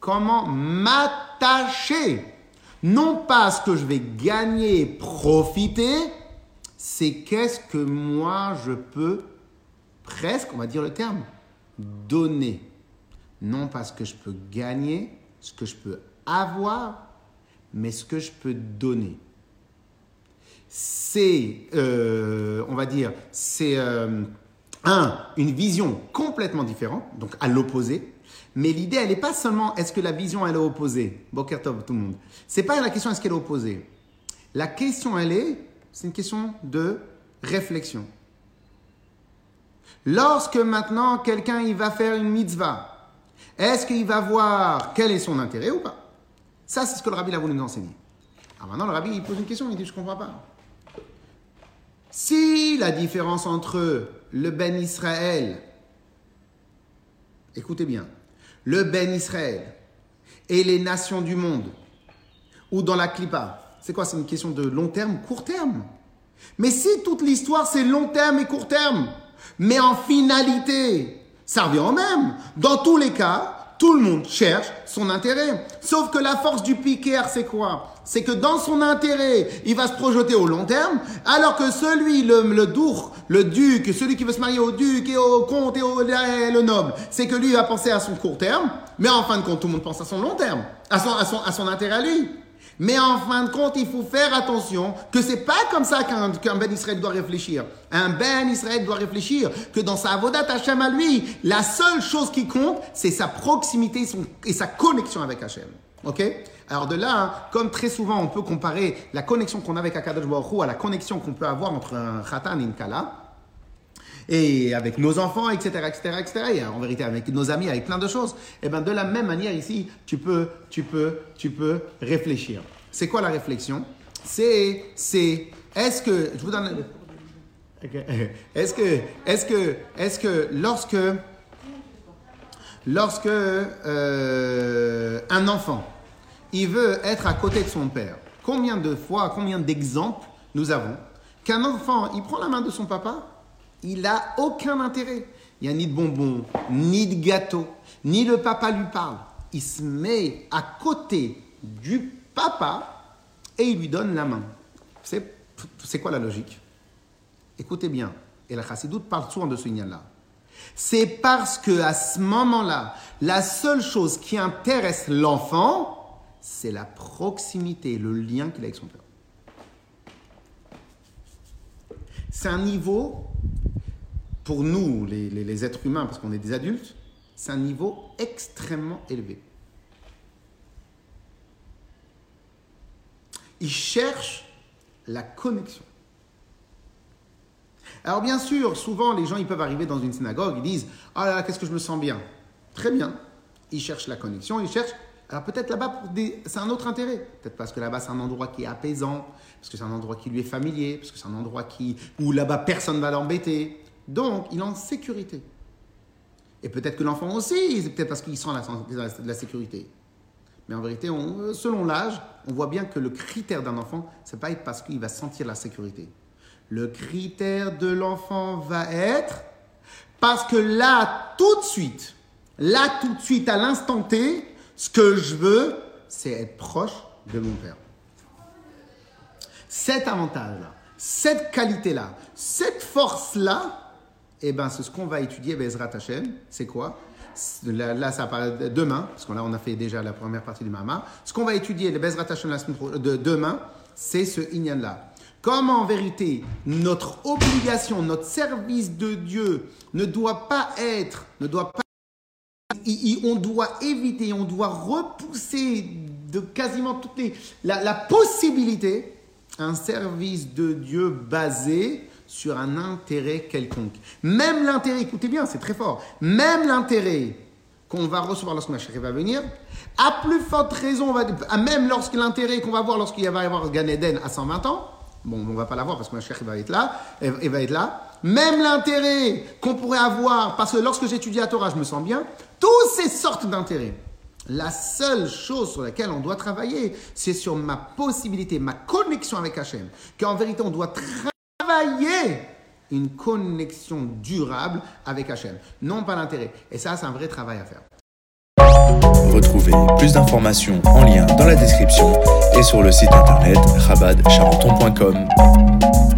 comment m'attacher non pas ce que je vais gagner, profiter, c'est qu'est-ce que moi je peux presque, on va dire le terme, donner. Non pas ce que je peux gagner, ce que je peux avoir, mais ce que je peux donner. C'est, euh, on va dire, c'est euh, un, une vision complètement différente, donc à l'opposé. Mais l'idée, elle n'est pas seulement est-ce que la vision, elle est opposée. Bokertov, tout le monde. C'est pas la question est-ce qu'elle est opposée. La question, elle est, c'est une question de réflexion. Lorsque maintenant quelqu'un il va faire une mitzvah, est-ce qu'il va voir quel est son intérêt ou pas? Ça, c'est ce que le rabbi a voulu nous enseigner. Alors maintenant, le rabbi il pose une question, il dit Je ne comprends pas. Si la différence entre le Ben Israël, écoutez bien, le Ben Israël et les nations du monde, ou dans la Klippa, c'est quoi C'est une question de long terme, court terme? Mais si toute l'histoire c'est long terme et court terme, mais en finalité, ça revient au même. Dans tous les cas, tout le monde cherche son intérêt. Sauf que la force du piquer, c'est quoi? C'est que dans son intérêt, il va se projeter au long terme, alors que celui, le, le dour, le duc, celui qui veut se marier au duc et au comte et au le noble, c'est que lui va penser à son court terme, mais en fin de compte, tout le monde pense à son long terme, à son, à son, à son intérêt à lui. Mais en fin de compte, il faut faire attention que c'est pas comme ça qu'un Ben Israël doit réfléchir. Un Ben Israël doit réfléchir que dans sa Avodat Hashem à lui, la seule chose qui compte, c'est sa proximité et sa connexion avec Hashem. Ok? Alors de là, hein, comme très souvent on peut comparer la connexion qu'on a avec Akadosh Baruch à la connexion qu'on peut avoir entre un Khatan et une Kala, et avec nos enfants, etc., etc., etc., et en vérité avec nos amis, avec plein de choses, et eh bien de la même manière ici, tu peux, tu peux, tu peux réfléchir. C'est quoi la réflexion? C'est, c'est, est-ce que, je vous donne, est-ce que, est-ce que, est-ce que lorsque, lorsque euh, un enfant, il veut être à côté de son père, Combien de fois, combien d'exemples nous avons qu'un enfant, il prend la main de son papa, il n'a aucun intérêt. Il n'y a ni de bonbons, ni de gâteau, ni le papa lui parle. Il se met à côté du papa et il lui donne la main. C'est, quoi la logique? Écoutez bien, et la chassidoute parle souvent de ce là C'est parce que à ce moment-là, la seule chose qui intéresse l'enfant, c'est la proximité, le lien qu'il a avec son père. C'est un niveau, pour nous, les, êtres humains, parce qu'on est des adultes, c'est un niveau extrêmement élevé. Il cherche la connexion. Alors bien sûr, souvent les gens ils peuvent arriver dans une synagogue, ils disent "Ah là là, qu'est-ce que je me sens bien?" Très bien. Ils cherchent la connexion, ils cherchent alors peut-être là-bas c'est un autre intérêt. Peut-être parce que là-bas c'est un endroit qui est apaisant, parce que c'est un endroit qui lui est familier, parce que c'est un endroit qui où là-bas personne ne va l'embêter. Donc, il est en sécurité. Et peut-être que l'enfant aussi, c'est peut-être parce qu'il sent la, la, sécurité. Mais en vérité, selon l'âge, on voit bien que le critère d'un enfant, c'est pas parce qu'il va sentir la sécurité. Le critère de l'enfant va être parce que là, tout de suite, là, tout de suite, à l'instant T, ce que je veux, c'est être proche de mon père. Cet avantage-là, cette qualité-là, cette force-là, eh ben, c'est ce qu'on va étudier, Bezrat Hashem. C'est quoi? Là, ça parle demain, parce qu'on on a fait déjà la première partie du Mama. Ce qu'on va étudier, le Bezrat Hashem de demain, c'est ce Inyan-là. Comme en vérité, notre obligation, notre service de Dieu ne doit pas être, ne doit pas, on doit éviter, on doit repousser de quasiment toutes les, la, possibilité, un service de Dieu basé sur un intérêt quelconque. Même l'intérêt, écoutez bien, c'est très fort, même l'intérêt qu'on va recevoir lorsque Mashiach va venir, à plus forte raison, on même lorsque l'intérêt qu'on va voir lorsqu'il va y avoir Gan Eden à 120 ans, bon, on va pas l'avoir parce que Mashiach va être là, il va être là, même l'intérêt qu'on pourrait avoir, parce que lorsque j'étudie la Torah, je me sens bien, toutes ces sortes d'intérêts. La seule chose sur laquelle on doit travailler, c'est sur ma possibilité, ma connexion avec Hachem. Qu'en vérité, on doit travailler une connexion durable avec Hachem, non pas l'intérêt. Et ça, c'est un vrai travail à faire. Retrouvez plus d'informations en lien dans la description et sur le site internet rabadcharenton.com.